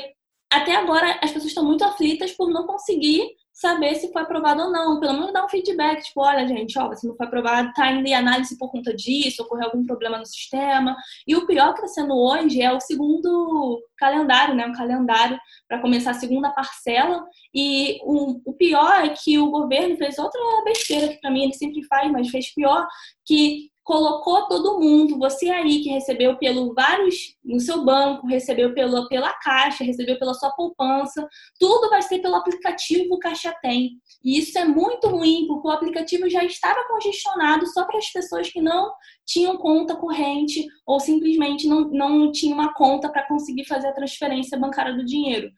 até agora as pessoas estão muito aflitas por não conseguir saber se foi aprovado ou não. Pelo menos dar um feedback, tipo, olha, gente, ó, você não foi aprovado, tá ainda em análise por conta disso, ocorreu algum problema no sistema. E o pior que está sendo hoje é o segundo calendário, né? Um calendário para começar a segunda parcela. E o, o pior é que o governo fez outra besteira que para mim ele sempre faz, mas fez pior, que colocou todo mundo, você aí que recebeu pelo vários no seu banco, recebeu pelo, pela caixa, recebeu pela sua poupança, tudo vai ser pelo aplicativo Caixa Tem. E isso é muito ruim, porque o aplicativo já estava congestionado só para as pessoas que não tinham conta corrente ou simplesmente não, não tinham uma conta para conseguir fazer a transferência bancária do dinheiro.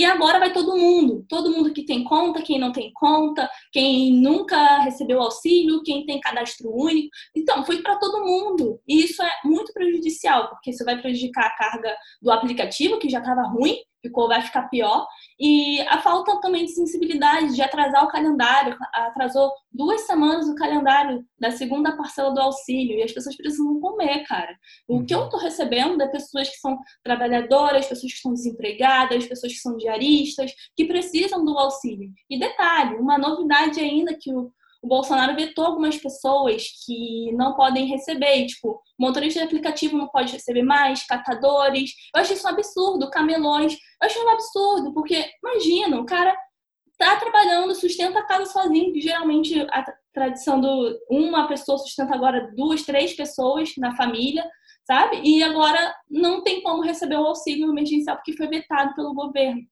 E agora vai todo mundo, todo mundo que tem conta, quem não tem conta, quem nunca recebeu auxílio, quem tem cadastro único. Então, foi para todo mundo. E isso é muito prejudicial, porque isso vai prejudicar a carga do aplicativo, que já estava ruim, ficou, vai ficar pior. E a falta também de sensibilidade, de atrasar o calendário, atrasou duas semanas o calendário da segunda parcela do auxílio, e as pessoas precisam comer, cara. O que eu estou recebendo é pessoas que são trabalhadoras, pessoas que estão desempregadas, pessoas que são diaristas, que precisam do auxílio. E detalhe, uma novidade ainda que o o Bolsonaro vetou algumas pessoas que não podem receber, tipo, motorista de aplicativo não pode receber mais, catadores. Eu acho isso um absurdo, camelões. Eu acho um absurdo, porque imagina, o cara tá trabalhando, sustenta a casa sozinho, que geralmente a tradição do uma pessoa sustenta agora duas, três pessoas na família, sabe? E agora não tem como receber o auxílio emergencial porque foi vetado pelo governo.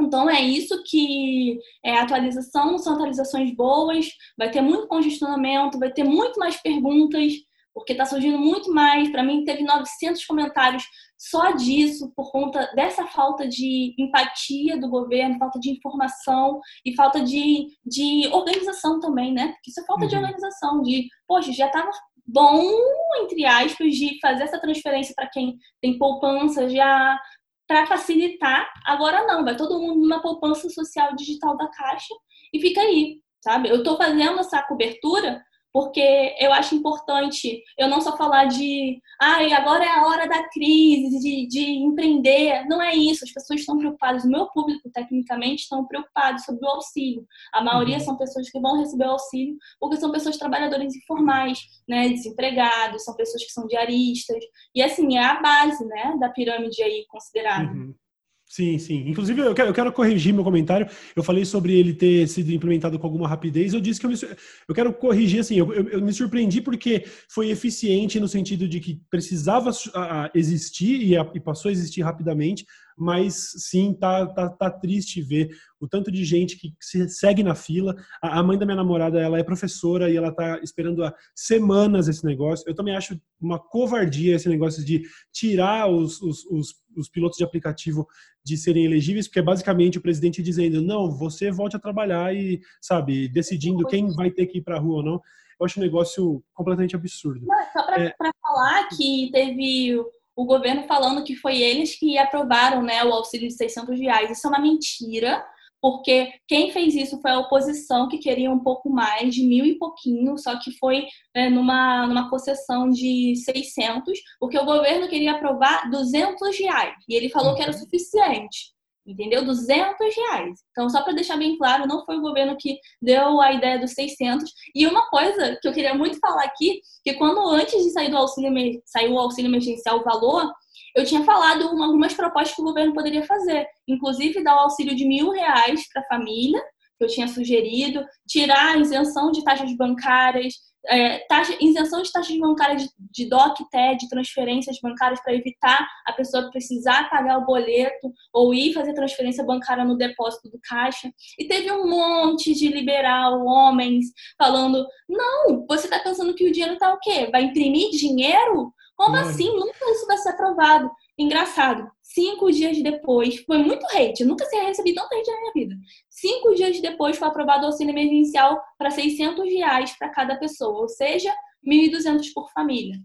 Então é isso que é atualização, são atualizações boas, vai ter muito congestionamento, vai ter muito mais perguntas, porque está surgindo muito mais. Para mim, teve 900 comentários só disso, por conta dessa falta de empatia do governo, falta de informação e falta de, de organização também, né? Porque isso é falta uhum. de organização, de, poxa, já estava bom, entre aspas, de fazer essa transferência para quem tem poupança, já para facilitar. Agora não, vai todo mundo na poupança social digital da Caixa e fica aí, sabe? Eu estou fazendo essa cobertura porque eu acho importante eu não só falar de ai, agora é a hora da crise, de, de empreender. Não é isso, as pessoas estão preocupadas, o meu público, tecnicamente, estão preocupados sobre o auxílio. A maioria uhum. são pessoas que vão receber o auxílio porque são pessoas trabalhadoras informais, né, desempregados, são pessoas que são diaristas. E assim, é a base né, da pirâmide aí considerada. Uhum. Sim, sim. Inclusive, eu quero, eu quero, corrigir meu comentário. Eu falei sobre ele ter sido implementado com alguma rapidez. Eu disse que eu, me, eu quero corrigir, assim, eu, eu, eu, me surpreendi porque foi eficiente no sentido de que precisava existir e, e passou a existir rapidamente, mas sim, tá, tá, tá triste ver o tanto de gente que se segue na fila. A, a mãe da minha namorada, ela é professora e ela tá esperando há semanas esse negócio. Eu também acho uma covardia esse negócio de tirar os, os, os, os pilotos de aplicativo de serem elegíveis, porque é basicamente o presidente dizendo, não, você volte a trabalhar e, sabe, decidindo quem vai ter que ir para a rua ou não. Eu acho um negócio completamente absurdo. Não, só para é... falar que teve o governo falando que foi eles que aprovaram né, o auxílio de 600 reais. Isso é uma mentira, porque quem fez isso foi a oposição, que queria um pouco mais, de mil e pouquinho, só que foi né, numa, numa concessão de 600, porque o governo queria aprovar 200 reais, e ele falou que era o suficiente entendeu? 200 reais. Então, só para deixar bem claro, não foi o governo que deu a ideia dos 600. E uma coisa que eu queria muito falar aqui, que quando antes de sair do auxílio, saiu o auxílio emergencial, o valor, eu tinha falado algumas propostas que o governo poderia fazer, inclusive dar o auxílio de mil reais para a família, que eu tinha sugerido, tirar a isenção de taxas bancárias, é, taxa, isenção de taxas bancárias de, de DOC, TED, transferências bancárias para evitar a pessoa precisar pagar o boleto ou ir fazer transferência bancária no depósito do caixa. E teve um monte de liberal, homens, falando: não, você está pensando que o dinheiro está o quê? Vai imprimir dinheiro? Como assim? Nunca isso vai ser aprovado. Engraçado, cinco dias depois, foi muito hate, eu nunca recebi tanta hate na minha vida. Cinco dias depois foi aprovado o auxílio emergencial para 600 reais para cada pessoa, ou seja, 1.200 por família.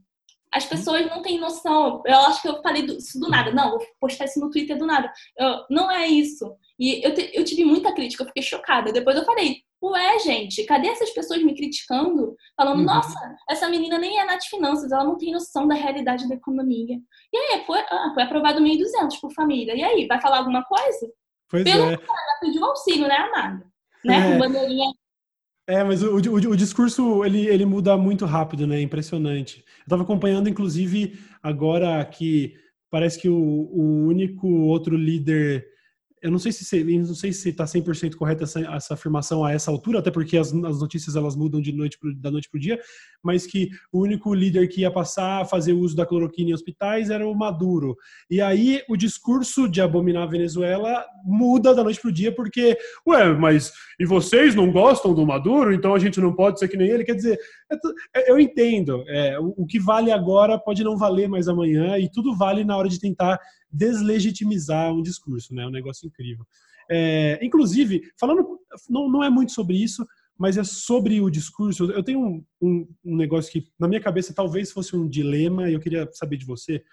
As pessoas não têm noção. Eu acho que eu falei isso do nada. Não, vou postar isso no Twitter do nada. Eu, não é isso. E eu, te, eu tive muita crítica, eu fiquei chocada. Depois eu falei, Ué, gente, cadê essas pessoas me criticando? Falando, uhum. nossa, essa menina nem é Nath Finanças, ela não tem noção da realidade da economia. E aí, foi, ah, foi aprovado 1.200 por família. E aí, vai falar alguma coisa? Pois Pelo é. ela pediu auxílio, né, amada? Né? É. Com bandeirinha. É, mas o, o, o, discurso, ele, ele muda muito rápido, né? Impressionante. Eu estava acompanhando, inclusive, agora que parece que o, o único outro líder eu não sei se não sei se está 100% correta essa, essa afirmação a essa altura, até porque as, as notícias elas mudam de noite pro, da noite para o dia, mas que o único líder que ia passar a fazer uso da cloroquina em hospitais era o Maduro. E aí o discurso de abominar a Venezuela muda da noite para o dia, porque, ué, mas e vocês não gostam do Maduro, então a gente não pode ser que nem ele? Quer dizer, é, eu entendo, é, o, o que vale agora pode não valer mais amanhã, e tudo vale na hora de tentar deslegitimizar um discurso, né? É um negócio incrível. É, inclusive, falando, não, não é muito sobre isso, mas é sobre o discurso. Eu tenho um, um, um, negócio que, na minha cabeça, talvez fosse um dilema, e eu queria saber de você,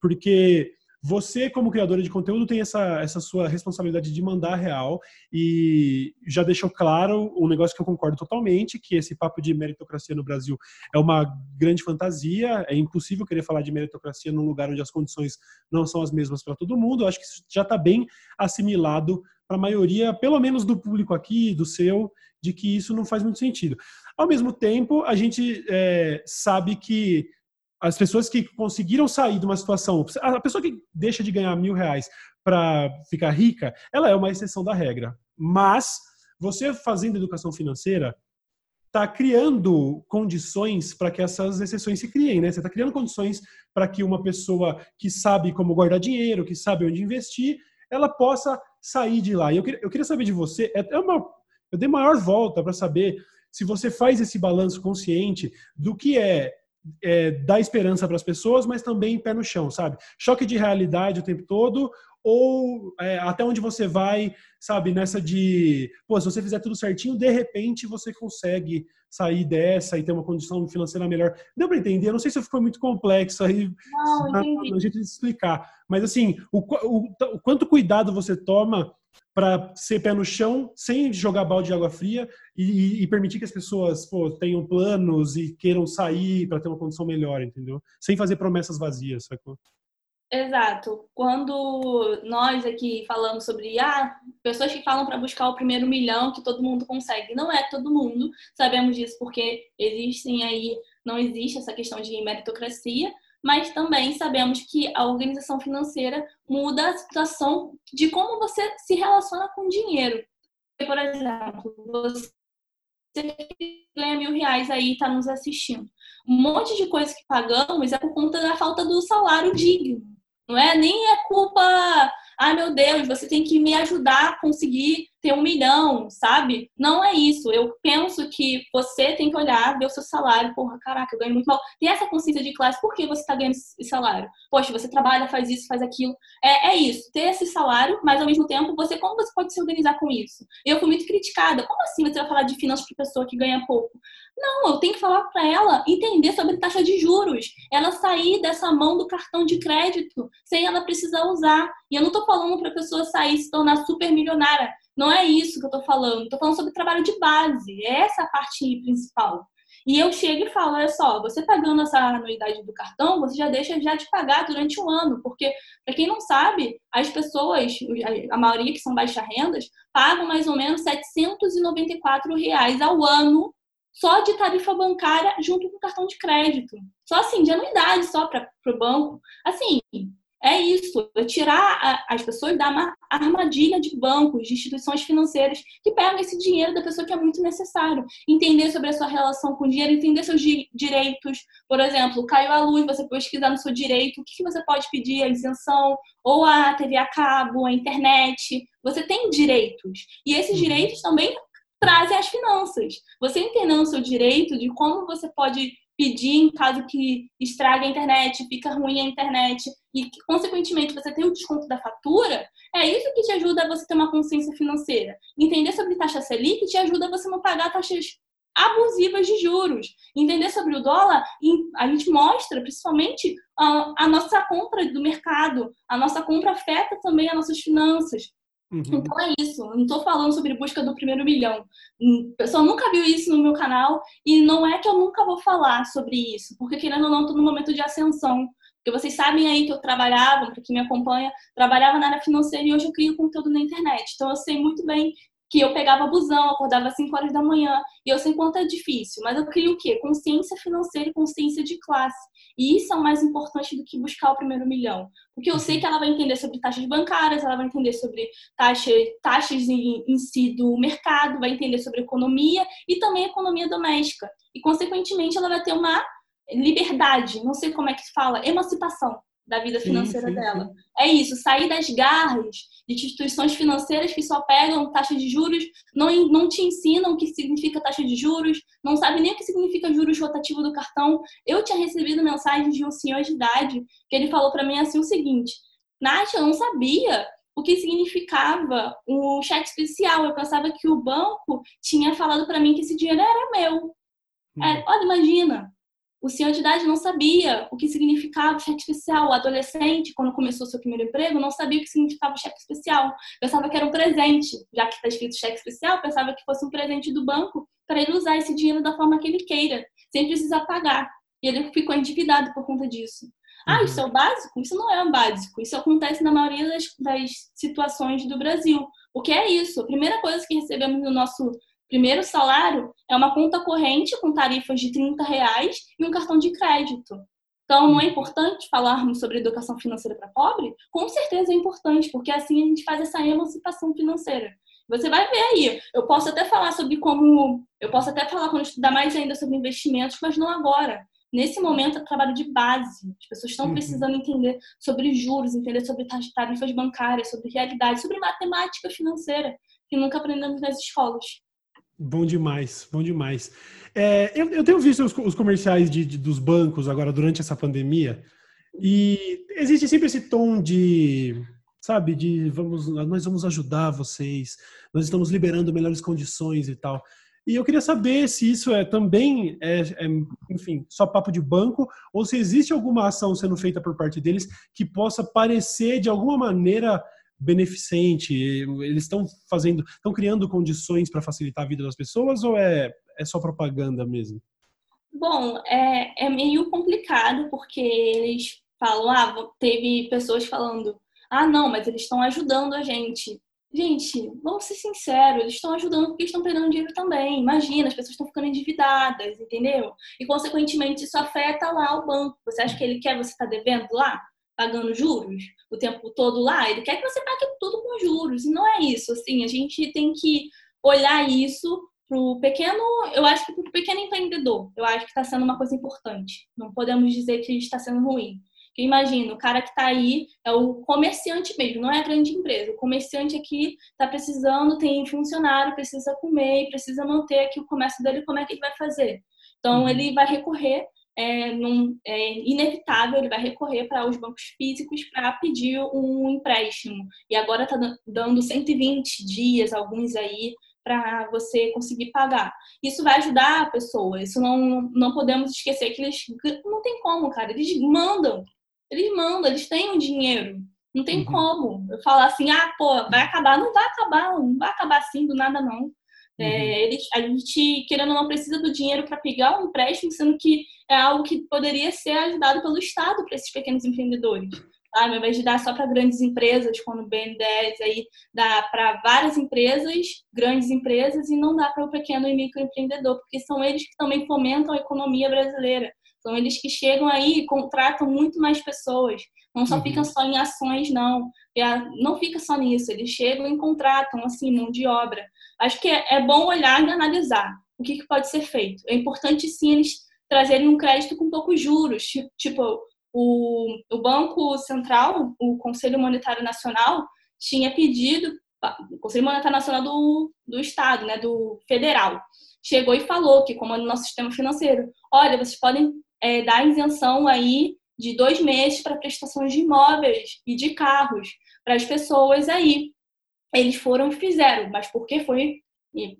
porque você, como criadora de conteúdo, tem essa, essa sua responsabilidade de mandar real e já deixou claro um negócio que eu concordo totalmente, que esse papo de meritocracia no Brasil é uma grande fantasia, é impossível querer falar de meritocracia num lugar onde as condições não são as mesmas para todo mundo. Eu acho que isso já está bem assimilado para a maioria, pelo menos do público aqui, do seu, de que isso não faz muito sentido. Ao mesmo tempo, a gente é, sabe que as pessoas que conseguiram sair de uma situação, a pessoa que deixa de ganhar mil reais para ficar rica, ela é uma exceção da regra. Mas você fazendo educação financeira está criando condições para que essas exceções se criem, né? Você está criando condições para que uma pessoa que sabe como guardar dinheiro, que sabe onde investir, ela possa sair de lá. E eu queria, eu queria saber de você, é, é uma, eu dei maior volta para saber se você faz esse balanço consciente do que é é, dar esperança para as pessoas, mas também pé no chão, sabe? Choque de realidade o tempo todo, ou é, até onde você vai, sabe? Nessa de, pô, se você fizer tudo certinho, de repente você consegue sair dessa e ter uma condição financeira melhor. Deu para entender? Eu não sei se ficou muito complexo aí não, na, gente explicar, mas assim, o, o, o quanto cuidado você toma para ser pé no chão, sem jogar balde de água fria e, e permitir que as pessoas pô, tenham planos e queiram sair para ter uma condição melhor, entendeu? Sem fazer promessas vazias, sacou? Exato. Quando nós aqui falamos sobre ah, pessoas que falam para buscar o primeiro milhão que todo mundo consegue, não é todo mundo. Sabemos disso porque existem aí, não existe essa questão de meritocracia, mas também sabemos que a organização financeira muda a situação de como você se relaciona com dinheiro. Por exemplo, você ganha mil reais aí e está nos assistindo. Um monte de coisa que pagamos é por conta da falta do salário digno. Não é nem é culpa ai meu Deus, você tem que me ajudar a conseguir ter um milhão, sabe? Não é isso. Eu penso que você tem que olhar, ver o seu salário. Porra, caraca, eu ganho muito mal. Tem essa consciência de classe. Por que você está ganhando esse salário? Poxa, você trabalha, faz isso, faz aquilo. É, é isso. Ter esse salário, mas ao mesmo tempo, você como você pode se organizar com isso? Eu fui muito criticada. Como assim você vai falar de finanças para pessoa que ganha pouco? Não, eu tenho que falar para ela entender sobre taxa de juros, ela sair dessa mão do cartão de crédito sem ela precisar usar. E eu não estou falando para a pessoa sair e se tornar super milionária. Não é isso que eu estou falando. Estou falando sobre trabalho de base. É essa a parte principal. E eu chego e falo, olha só, você pagando essa anuidade do cartão, você já deixa já de pagar durante um ano, porque para quem não sabe, as pessoas, a maioria que são baixa rendas, pagam mais ou menos 794 reais ao ano só de tarifa bancária junto com cartão de crédito. Só assim, de anuidade só para o banco. Assim, é isso, é tirar as pessoas da armadilha de bancos, de instituições financeiras que pegam esse dinheiro da pessoa que é muito necessário. Entender sobre a sua relação com o dinheiro, entender seus direitos. Por exemplo, caiu a luz, você pesquisar no seu direito, o que você pode pedir, a isenção, ou a TV a cabo, a internet. Você tem direitos. E esses uhum. direitos também trazem as finanças. Você entendendo o seu direito de como você pode pedir em caso que estrague a internet, fica ruim a internet e, consequentemente, você tem o desconto da fatura, é isso que te ajuda a você ter uma consciência financeira. Entender sobre taxa Selic te ajuda a você não pagar taxas abusivas de juros. Entender sobre o dólar, a gente mostra, principalmente, a, a nossa compra do mercado. A nossa compra afeta também as nossas finanças. Uhum. Então é isso. Eu não estou falando sobre busca do primeiro milhão. O pessoal nunca viu isso no meu canal e não é que eu nunca vou falar sobre isso, porque querendo ou não, estou no momento de ascensão. Porque vocês sabem aí que eu trabalhava, para quem me acompanha, trabalhava na área financeira e hoje eu crio conteúdo na internet. Então eu sei muito bem que eu pegava busão, acordava às 5 horas da manhã, e eu sei quanto é difícil, mas eu crio o quê? Consciência financeira e consciência de classe. E isso é o mais importante do que buscar o primeiro milhão. Porque eu sei uhum. que ela vai entender sobre taxas bancárias, ela vai entender sobre taxa, taxas em, em si do mercado, vai entender sobre economia e também economia doméstica. E, consequentemente, ela vai ter uma liberdade, não sei como é que se fala, emancipação da vida financeira sim, sim, dela. Sim. É isso, sair das garras de instituições financeiras que só pegam taxa de juros, não, não te ensinam o que significa taxa de juros, não sabe nem o que significa juros rotativo do cartão. Eu tinha recebido mensagens de um senhor de idade que ele falou para mim assim o seguinte: Nath, eu não sabia o que significava o cheque especial. Eu pensava que o banco tinha falado para mim que esse dinheiro era meu. É, olha, imagina, o senhor de idade não sabia o que significava o cheque especial. O adolescente, quando começou seu primeiro emprego, não sabia o que significava o cheque especial. Pensava que era um presente, já que está escrito cheque especial, pensava que fosse um presente do banco para ele usar esse dinheiro da forma que ele queira, sem precisar pagar. E ele ficou endividado por conta disso. Ah, isso é o básico? Isso não é o básico. Isso acontece na maioria das, das situações do Brasil. O que é isso? A primeira coisa que recebemos no nosso primeiro salário é uma conta corrente com tarifas de 30 reais e um cartão de crédito. Então, não é importante falarmos sobre educação financeira para pobre? Com certeza é importante, porque assim a gente faz essa emancipação financeira. Você vai ver aí. Eu posso até falar sobre como. Eu posso até falar quando estudar mais ainda sobre investimentos, mas não agora. Nesse momento é trabalho de base. As pessoas estão uhum. precisando entender sobre juros, entender sobre tarifas bancárias, sobre realidade, sobre matemática financeira, que nunca aprendemos nas escolas. Bom demais, bom demais. É, eu, eu, tenho visto os, os comerciais de, de, dos bancos agora durante essa pandemia e existe sempre esse tom de, sabe, de vamos, nós vamos ajudar vocês, nós estamos liberando melhores condições e tal. E eu queria saber se isso é também, é, é, enfim, só papo de banco ou se existe alguma ação sendo feita por parte deles que possa parecer de alguma maneira beneficente? Eles estão fazendo, estão criando condições para facilitar a vida das pessoas ou é, é só propaganda mesmo? Bom, é, é meio complicado porque eles falam, ah, teve pessoas falando, ah, não, mas eles estão ajudando a gente. Gente, vamos ser sinceros, eles estão ajudando porque estão perdendo dinheiro também. Imagina, as pessoas estão ficando endividadas, entendeu? E, consequentemente, isso afeta lá o banco. Você acha que ele quer você estar tá devendo lá? Pagando juros o tempo todo lá, ele quer que você pague tudo com juros. E não é isso. Assim, a gente tem que olhar isso para o pequeno, eu acho que para o pequeno empreendedor, eu acho que está sendo uma coisa importante. Não podemos dizer que está sendo ruim. Porque imagina, o cara que está aí é o comerciante mesmo, não é a grande empresa. O comerciante aqui está precisando, tem funcionário, precisa comer, precisa manter aqui o comércio dele, como é que ele vai fazer? Então, uhum. ele vai recorrer é, num, é inevitável, ele vai recorrer para os bancos físicos para pedir um empréstimo. E agora está dando 120 dias, alguns aí, para você conseguir pagar. Isso vai ajudar a pessoa. Isso não, não podemos esquecer que eles não tem como, cara. Eles mandam. Eles mandam, eles têm o dinheiro. Não tem uhum. como. Eu falar assim, ah, pô, vai acabar. Não vai acabar, não vai acabar assim do nada, não. É, uhum. eles, a gente, querendo ou não, precisa do dinheiro para pegar um empréstimo, sendo que é algo que poderia ser ajudado pelo Estado para esses pequenos empreendedores. Tá? Ao invés de dar só para grandes empresas, quando o BNDES aí dá para várias empresas, grandes empresas, e não dá para o pequeno e microempreendedor, porque são eles que também fomentam a economia brasileira. São eles que chegam aí e contratam muito mais pessoas. Não só uhum. fica só em ações, não. Não fica só nisso. Eles chegam e contratam, assim, mão de obra. Acho que é, é bom olhar e analisar o que, que pode ser feito. É importante, sim, eles trazerem um crédito com poucos juros. Tipo, o, o Banco Central, o Conselho Monetário Nacional, tinha pedido, o Conselho Monetário Nacional do, do Estado, né, do federal, chegou e falou que, como é no nosso sistema financeiro, olha, vocês podem é, dar isenção aí de dois meses para prestações de imóveis e de carros para as pessoas aí. Eles foram e fizeram, mas porque foi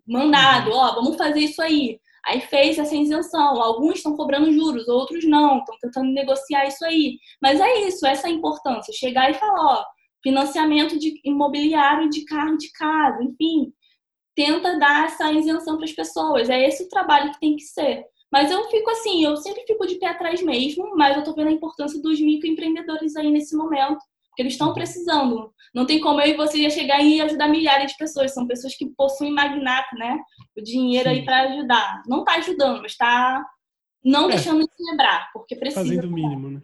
mandado, ó, vamos fazer isso aí. Aí fez essa isenção. Alguns estão cobrando juros, outros não, estão tentando negociar isso aí. Mas é isso, essa é a importância. Chegar e falar, ó, financiamento de imobiliário de carro de casa, enfim. Tenta dar essa isenção para as pessoas. É esse o trabalho que tem que ser. Mas eu fico assim, eu sempre fico de pé atrás mesmo, mas eu tô vendo a importância dos microempreendedores aí nesse momento. Porque eles estão precisando. Não tem como eu e você chegar e ajudar milhares de pessoas. São pessoas que possuem magnata, né? O dinheiro Sim. aí para ajudar. Não está ajudando, mas está não é. deixando de celebrar, porque precisa. Fazendo o mínimo, né?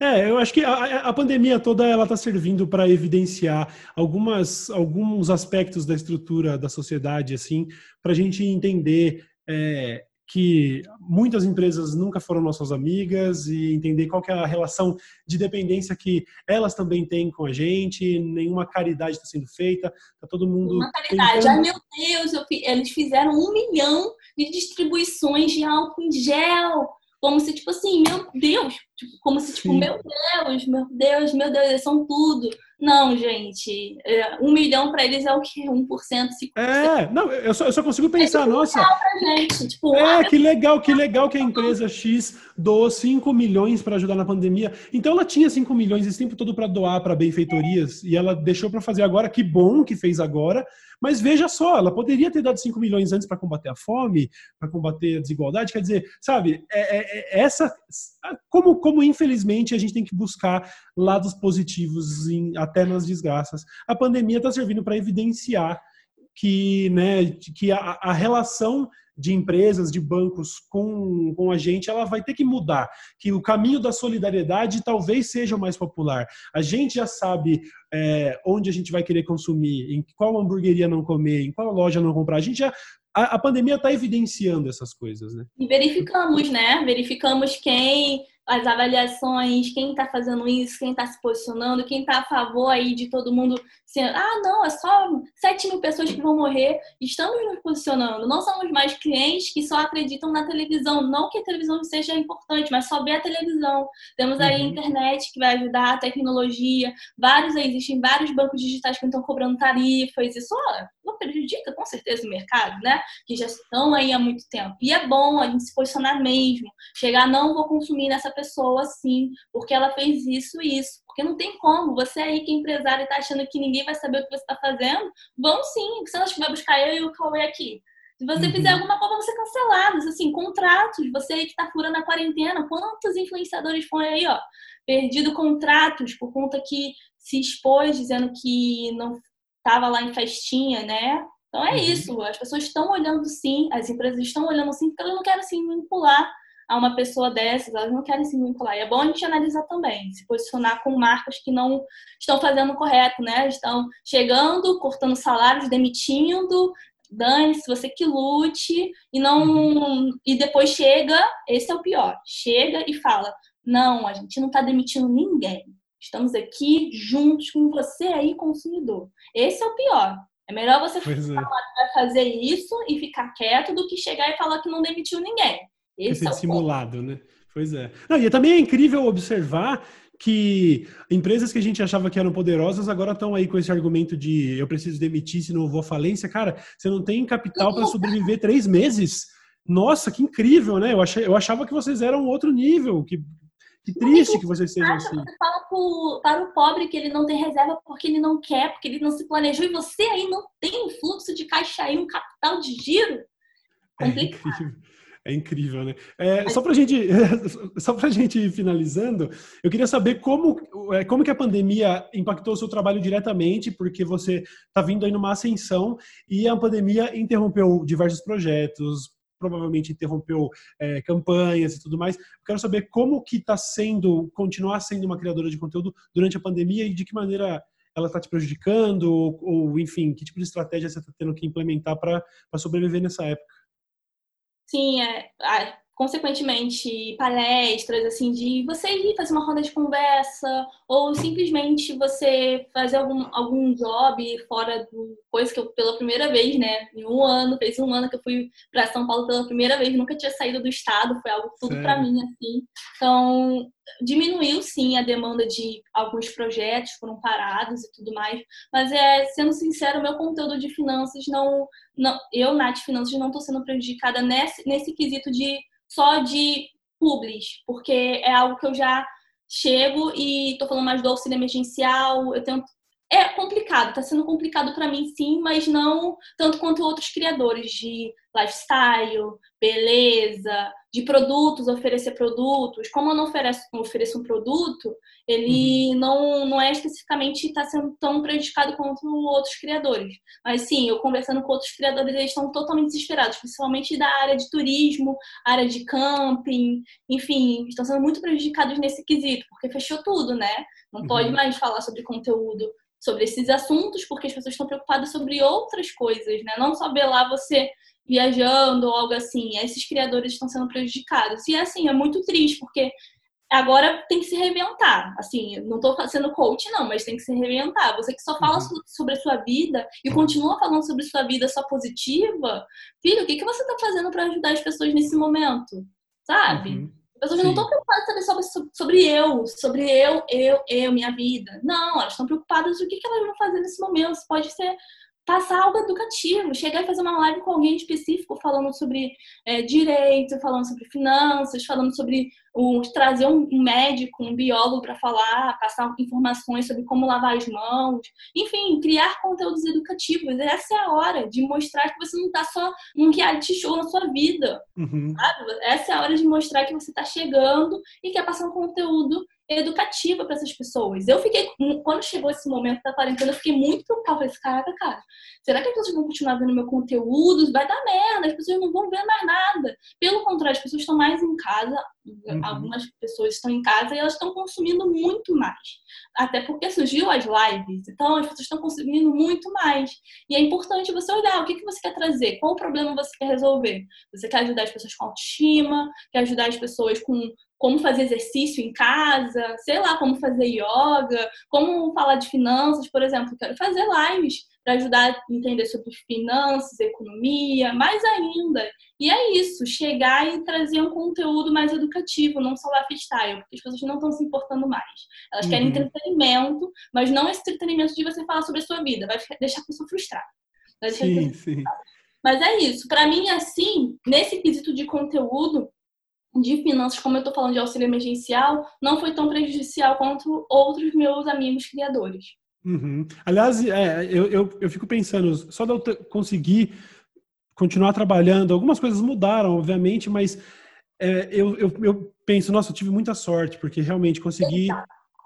É, eu acho que a, a pandemia toda ela está servindo para evidenciar algumas, alguns aspectos da estrutura da sociedade, assim, para a gente entender é, que muitas empresas nunca foram nossas amigas e entender qual é a relação de dependência que elas também têm com a gente, nenhuma caridade está sendo feita, tá todo mundo... Uma caridade, tentando... ai meu Deus, eu, eles fizeram um milhão de distribuições de álcool em gel, como se, tipo assim, meu Deus, tipo, como se, tipo, Sim. meu Deus, meu Deus, meu Deus, eles são tudo. Não, gente, é, um milhão para eles é o que? 1%, 5%. É, não, eu só, eu só consigo pensar, é nossa. Gente, tipo, é, que legal, que legal que a empresa X doou 5 milhões para ajudar na pandemia. Então ela tinha 5 milhões esse tempo todo para doar para benfeitorias e ela deixou para fazer agora. Que bom que fez agora, mas veja só, ela poderia ter dado 5 milhões antes para combater a fome, para combater a desigualdade. Quer dizer, sabe, é, é, é, essa. Como, como infelizmente a gente tem que buscar lados positivos em, até nas desgraças. A pandemia está servindo para evidenciar que, né, que a, a relação de empresas, de bancos com, com a gente, ela vai ter que mudar. Que o caminho da solidariedade talvez seja o mais popular. A gente já sabe é, onde a gente vai querer consumir, em qual hamburgueria não comer, em qual loja não comprar. A gente já. A, pandemia está evidenciando essas coisas, né? E verificamos, né? Verificamos quem as avaliações, quem está fazendo isso, quem está se posicionando, quem está a favor aí de todo mundo sendo, ah, não, é só 7 mil pessoas que vão morrer. Estamos nos posicionando. Não somos mais clientes que só acreditam na televisão. Não que a televisão seja importante, mas só ver a televisão. Temos aí uhum. a internet que vai ajudar, a tecnologia. Vários aí, existem vários bancos digitais que estão cobrando tarifas. Isso ó, não prejudica com certeza o mercado, né? Que já estão aí há muito tempo. E é bom a gente se posicionar mesmo. Chegar, não vou consumir nessa pessoa assim, porque ela fez isso e isso. Porque não tem como. Você aí que é empresário e está achando que ninguém vai saber o que você está fazendo, vão sim. Se ela vai buscar eu e o Cauê aqui. Se você uhum. fizer alguma coisa, você cancelado. Assim, contratos. Você aí que está furando a quarentena, quantos influenciadores foram aí, ó? Perdido contratos por conta que se expôs dizendo que não estava lá em festinha, né? Então é uhum. isso. As pessoas estão olhando sim, as empresas estão olhando sim, porque elas não querem assim manipular a uma pessoa dessas, elas não querem se vincular. E é bom a gente analisar também, se posicionar com marcas que não estão fazendo o correto, né? Estão chegando, cortando salários, demitindo, dane-se, você que lute, e não. Uhum. E depois chega, esse é o pior, chega e fala: não, a gente não está demitindo ninguém. Estamos aqui juntos com você aí, consumidor. Esse é o pior. É melhor você é. falar é. fazer isso e ficar quieto do que chegar e falar que não demitiu ninguém. Esse é simulado, né? Pois é. Não, e também é incrível observar que empresas que a gente achava que eram poderosas agora estão aí com esse argumento de eu preciso demitir se não vou à falência. Cara, você não tem capital para sobreviver três meses. Nossa, que incrível, né? Eu, achei, eu achava que vocês eram outro nível. Que, que triste que vocês sejam assim. Você fala pro, para o pobre que ele não tem reserva porque ele não quer, porque ele não se planejou, e você aí não tem um fluxo de caixa aí, um capital de giro. Complicado. É incrível. É incrível, né? É, só para gente, só para gente finalizando, eu queria saber como, é, como que a pandemia impactou o seu trabalho diretamente, porque você está vindo aí numa ascensão e a pandemia interrompeu diversos projetos, provavelmente interrompeu é, campanhas e tudo mais. Eu quero saber como que está sendo, continuar sendo uma criadora de conteúdo durante a pandemia e de que maneira ela está te prejudicando, ou, ou, enfim, que tipo de estratégia você está tendo que implementar para sobreviver nessa época? Sim, é, consequentemente, palestras, assim, de você ir fazer uma roda de conversa, ou simplesmente você fazer algum, algum job fora do coisa que eu, pela primeira vez, né, em um ano, fez um ano que eu fui para São Paulo pela primeira vez, nunca tinha saído do estado, foi algo tudo para mim, assim. Então, diminuiu sim a demanda de alguns projetos, foram parados e tudo mais, mas é, sendo sincero, meu conteúdo de finanças não, não eu, Nath Finanças, não estou sendo prejudicada nesse, nesse quesito de só de publis, porque é algo que eu já chego e estou falando mais do auxílio emergencial, eu tento é complicado, está sendo complicado para mim sim, mas não tanto quanto outros criadores de lifestyle, beleza, de produtos, oferecer produtos. Como eu não ofereço, não ofereço um produto, ele uhum. não, não é especificamente está sendo tão prejudicado quanto outros criadores. Mas sim, eu conversando com outros criadores, eles estão totalmente desesperados, principalmente da área de turismo, área de camping, enfim, estão sendo muito prejudicados nesse quesito, porque fechou tudo, né? Não uhum. pode mais falar sobre conteúdo sobre esses assuntos, porque as pessoas estão preocupadas sobre outras coisas, né? Não só ver lá você viajando ou algo assim. Esses criadores estão sendo prejudicados. E assim, é muito triste, porque agora tem que se reinventar. Assim, não estou sendo coach, não, mas tem que se reinventar. Você que só fala uhum. sobre a sua vida e continua falando sobre sua vida só positiva, filho, o que, que você está fazendo para ajudar as pessoas nesse momento? Sabe? Uhum. As pessoas Sim. não estão preocupadas saber sobre, sobre eu, sobre eu, eu, eu, minha vida. Não, elas estão preocupadas o que, que elas vão fazer nesse momento. Isso pode ser passar algo educativo, chegar e fazer uma live com alguém específico falando sobre é, direito, falando sobre finanças, falando sobre o, trazer um, um médico, um biólogo para falar, passar informações sobre como lavar as mãos, enfim, criar conteúdos educativos. Essa é a hora de mostrar que você não está só num reality show na sua vida. Uhum. Essa é a hora de mostrar que você está chegando e quer passar um conteúdo educativa para essas pessoas. Eu fiquei, quando chegou esse momento da quarentena, eu fiquei muito preocupada. Falei, caraca, cara, será que as pessoas vão continuar vendo meu conteúdo? Vai dar merda, as pessoas não vão ver mais nada. Pelo contrário, as pessoas estão mais em casa, uhum. algumas pessoas estão em casa e elas estão consumindo muito mais. Até porque surgiu as lives, então as pessoas estão consumindo muito mais. E é importante você olhar o que, que você quer trazer, qual o problema você quer resolver. Você quer ajudar as pessoas com autoestima, quer ajudar as pessoas com como fazer exercício em casa, sei lá, como fazer yoga, como falar de finanças, por exemplo. Quero fazer lives para ajudar a entender sobre finanças, economia, mais ainda. E é isso, chegar e trazer um conteúdo mais educativo, não só lifestyle, porque as pessoas não estão se importando mais. Elas uhum. querem entretenimento, mas não esse entretenimento de você falar sobre a sua vida, vai deixar a pessoa frustrada. sim, sim. Mas é isso. Para mim, assim, nesse quesito de conteúdo, de finanças, como eu estou falando de auxílio emergencial, não foi tão prejudicial quanto outros meus amigos criadores. Uhum. Aliás, é, eu, eu, eu, fico pensando, só de eu conseguir continuar trabalhando, algumas coisas mudaram, obviamente, mas é, eu, eu, eu, penso, nossa, eu tive muita sorte, porque realmente consegui.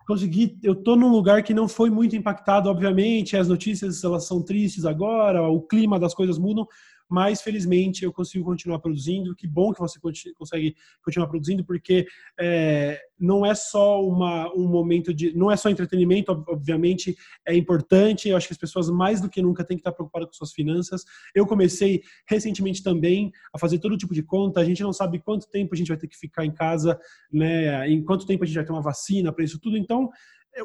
Consegui, eu tô num lugar que não foi muito impactado, obviamente, as notícias elas são tristes agora, o clima das coisas mudam, mas felizmente eu consigo continuar produzindo. Que bom que você consegue continuar produzindo, porque é, não é só uma, um momento de. Não é só entretenimento, obviamente, é importante. Eu acho que as pessoas, mais do que nunca, têm que estar preocupadas com suas finanças. Eu comecei recentemente também a fazer todo tipo de conta. A gente não sabe quanto tempo a gente vai ter que ficar em casa, né? em quanto tempo a gente vai ter uma vacina para isso tudo. Então,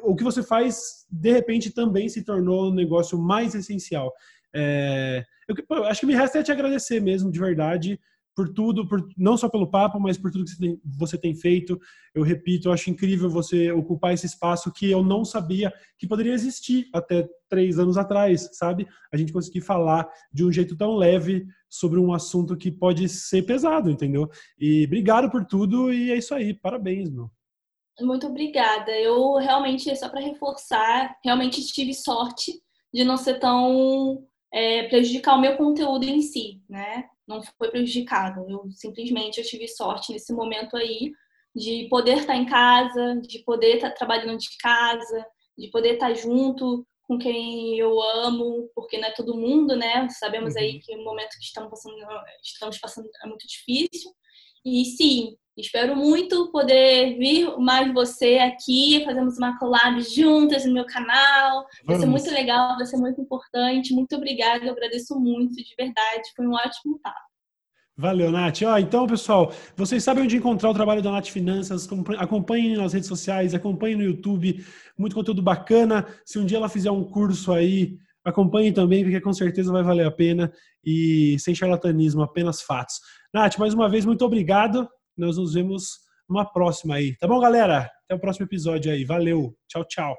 o que você faz, de repente, também se tornou um negócio mais essencial. É, eu, acho que me resta é te agradecer mesmo, de verdade, por tudo, por, não só pelo papo, mas por tudo que você tem, você tem, feito. Eu repito, eu acho incrível você ocupar esse espaço que eu não sabia que poderia existir até três anos atrás, sabe? A gente conseguir falar de um jeito tão leve sobre um assunto que pode ser pesado, entendeu? E obrigado por tudo e é isso aí. Parabéns, meu. Muito obrigada. Eu realmente, só para reforçar, realmente tive sorte de não ser tão é, prejudicar o meu conteúdo em si, né? Não foi prejudicado. Eu simplesmente eu tive sorte nesse momento aí de poder estar em casa, de poder estar trabalhando de casa, de poder estar junto com quem eu amo, porque não é todo mundo, né? Sabemos aí uhum. que o momento que estamos passando, estamos passando é muito difícil. E sim, espero muito poder vir mais você aqui, fazermos uma collab juntas no meu canal. Vai ser muito legal, vai ser muito importante. Muito obrigada, eu agradeço muito, de verdade. Foi um ótimo papo. Valeu, Nath. Ó, então, pessoal, vocês sabem onde encontrar o trabalho da Nath Finanças. Acompanhem nas redes sociais, acompanhem no YouTube. Muito conteúdo bacana. Se um dia ela fizer um curso aí, acompanhem também, porque com certeza vai valer a pena. E sem charlatanismo, apenas fatos. Nath, mais uma vez, muito obrigado. Nós nos vemos numa próxima aí. Tá bom, galera? Até o próximo episódio aí. Valeu. Tchau, tchau.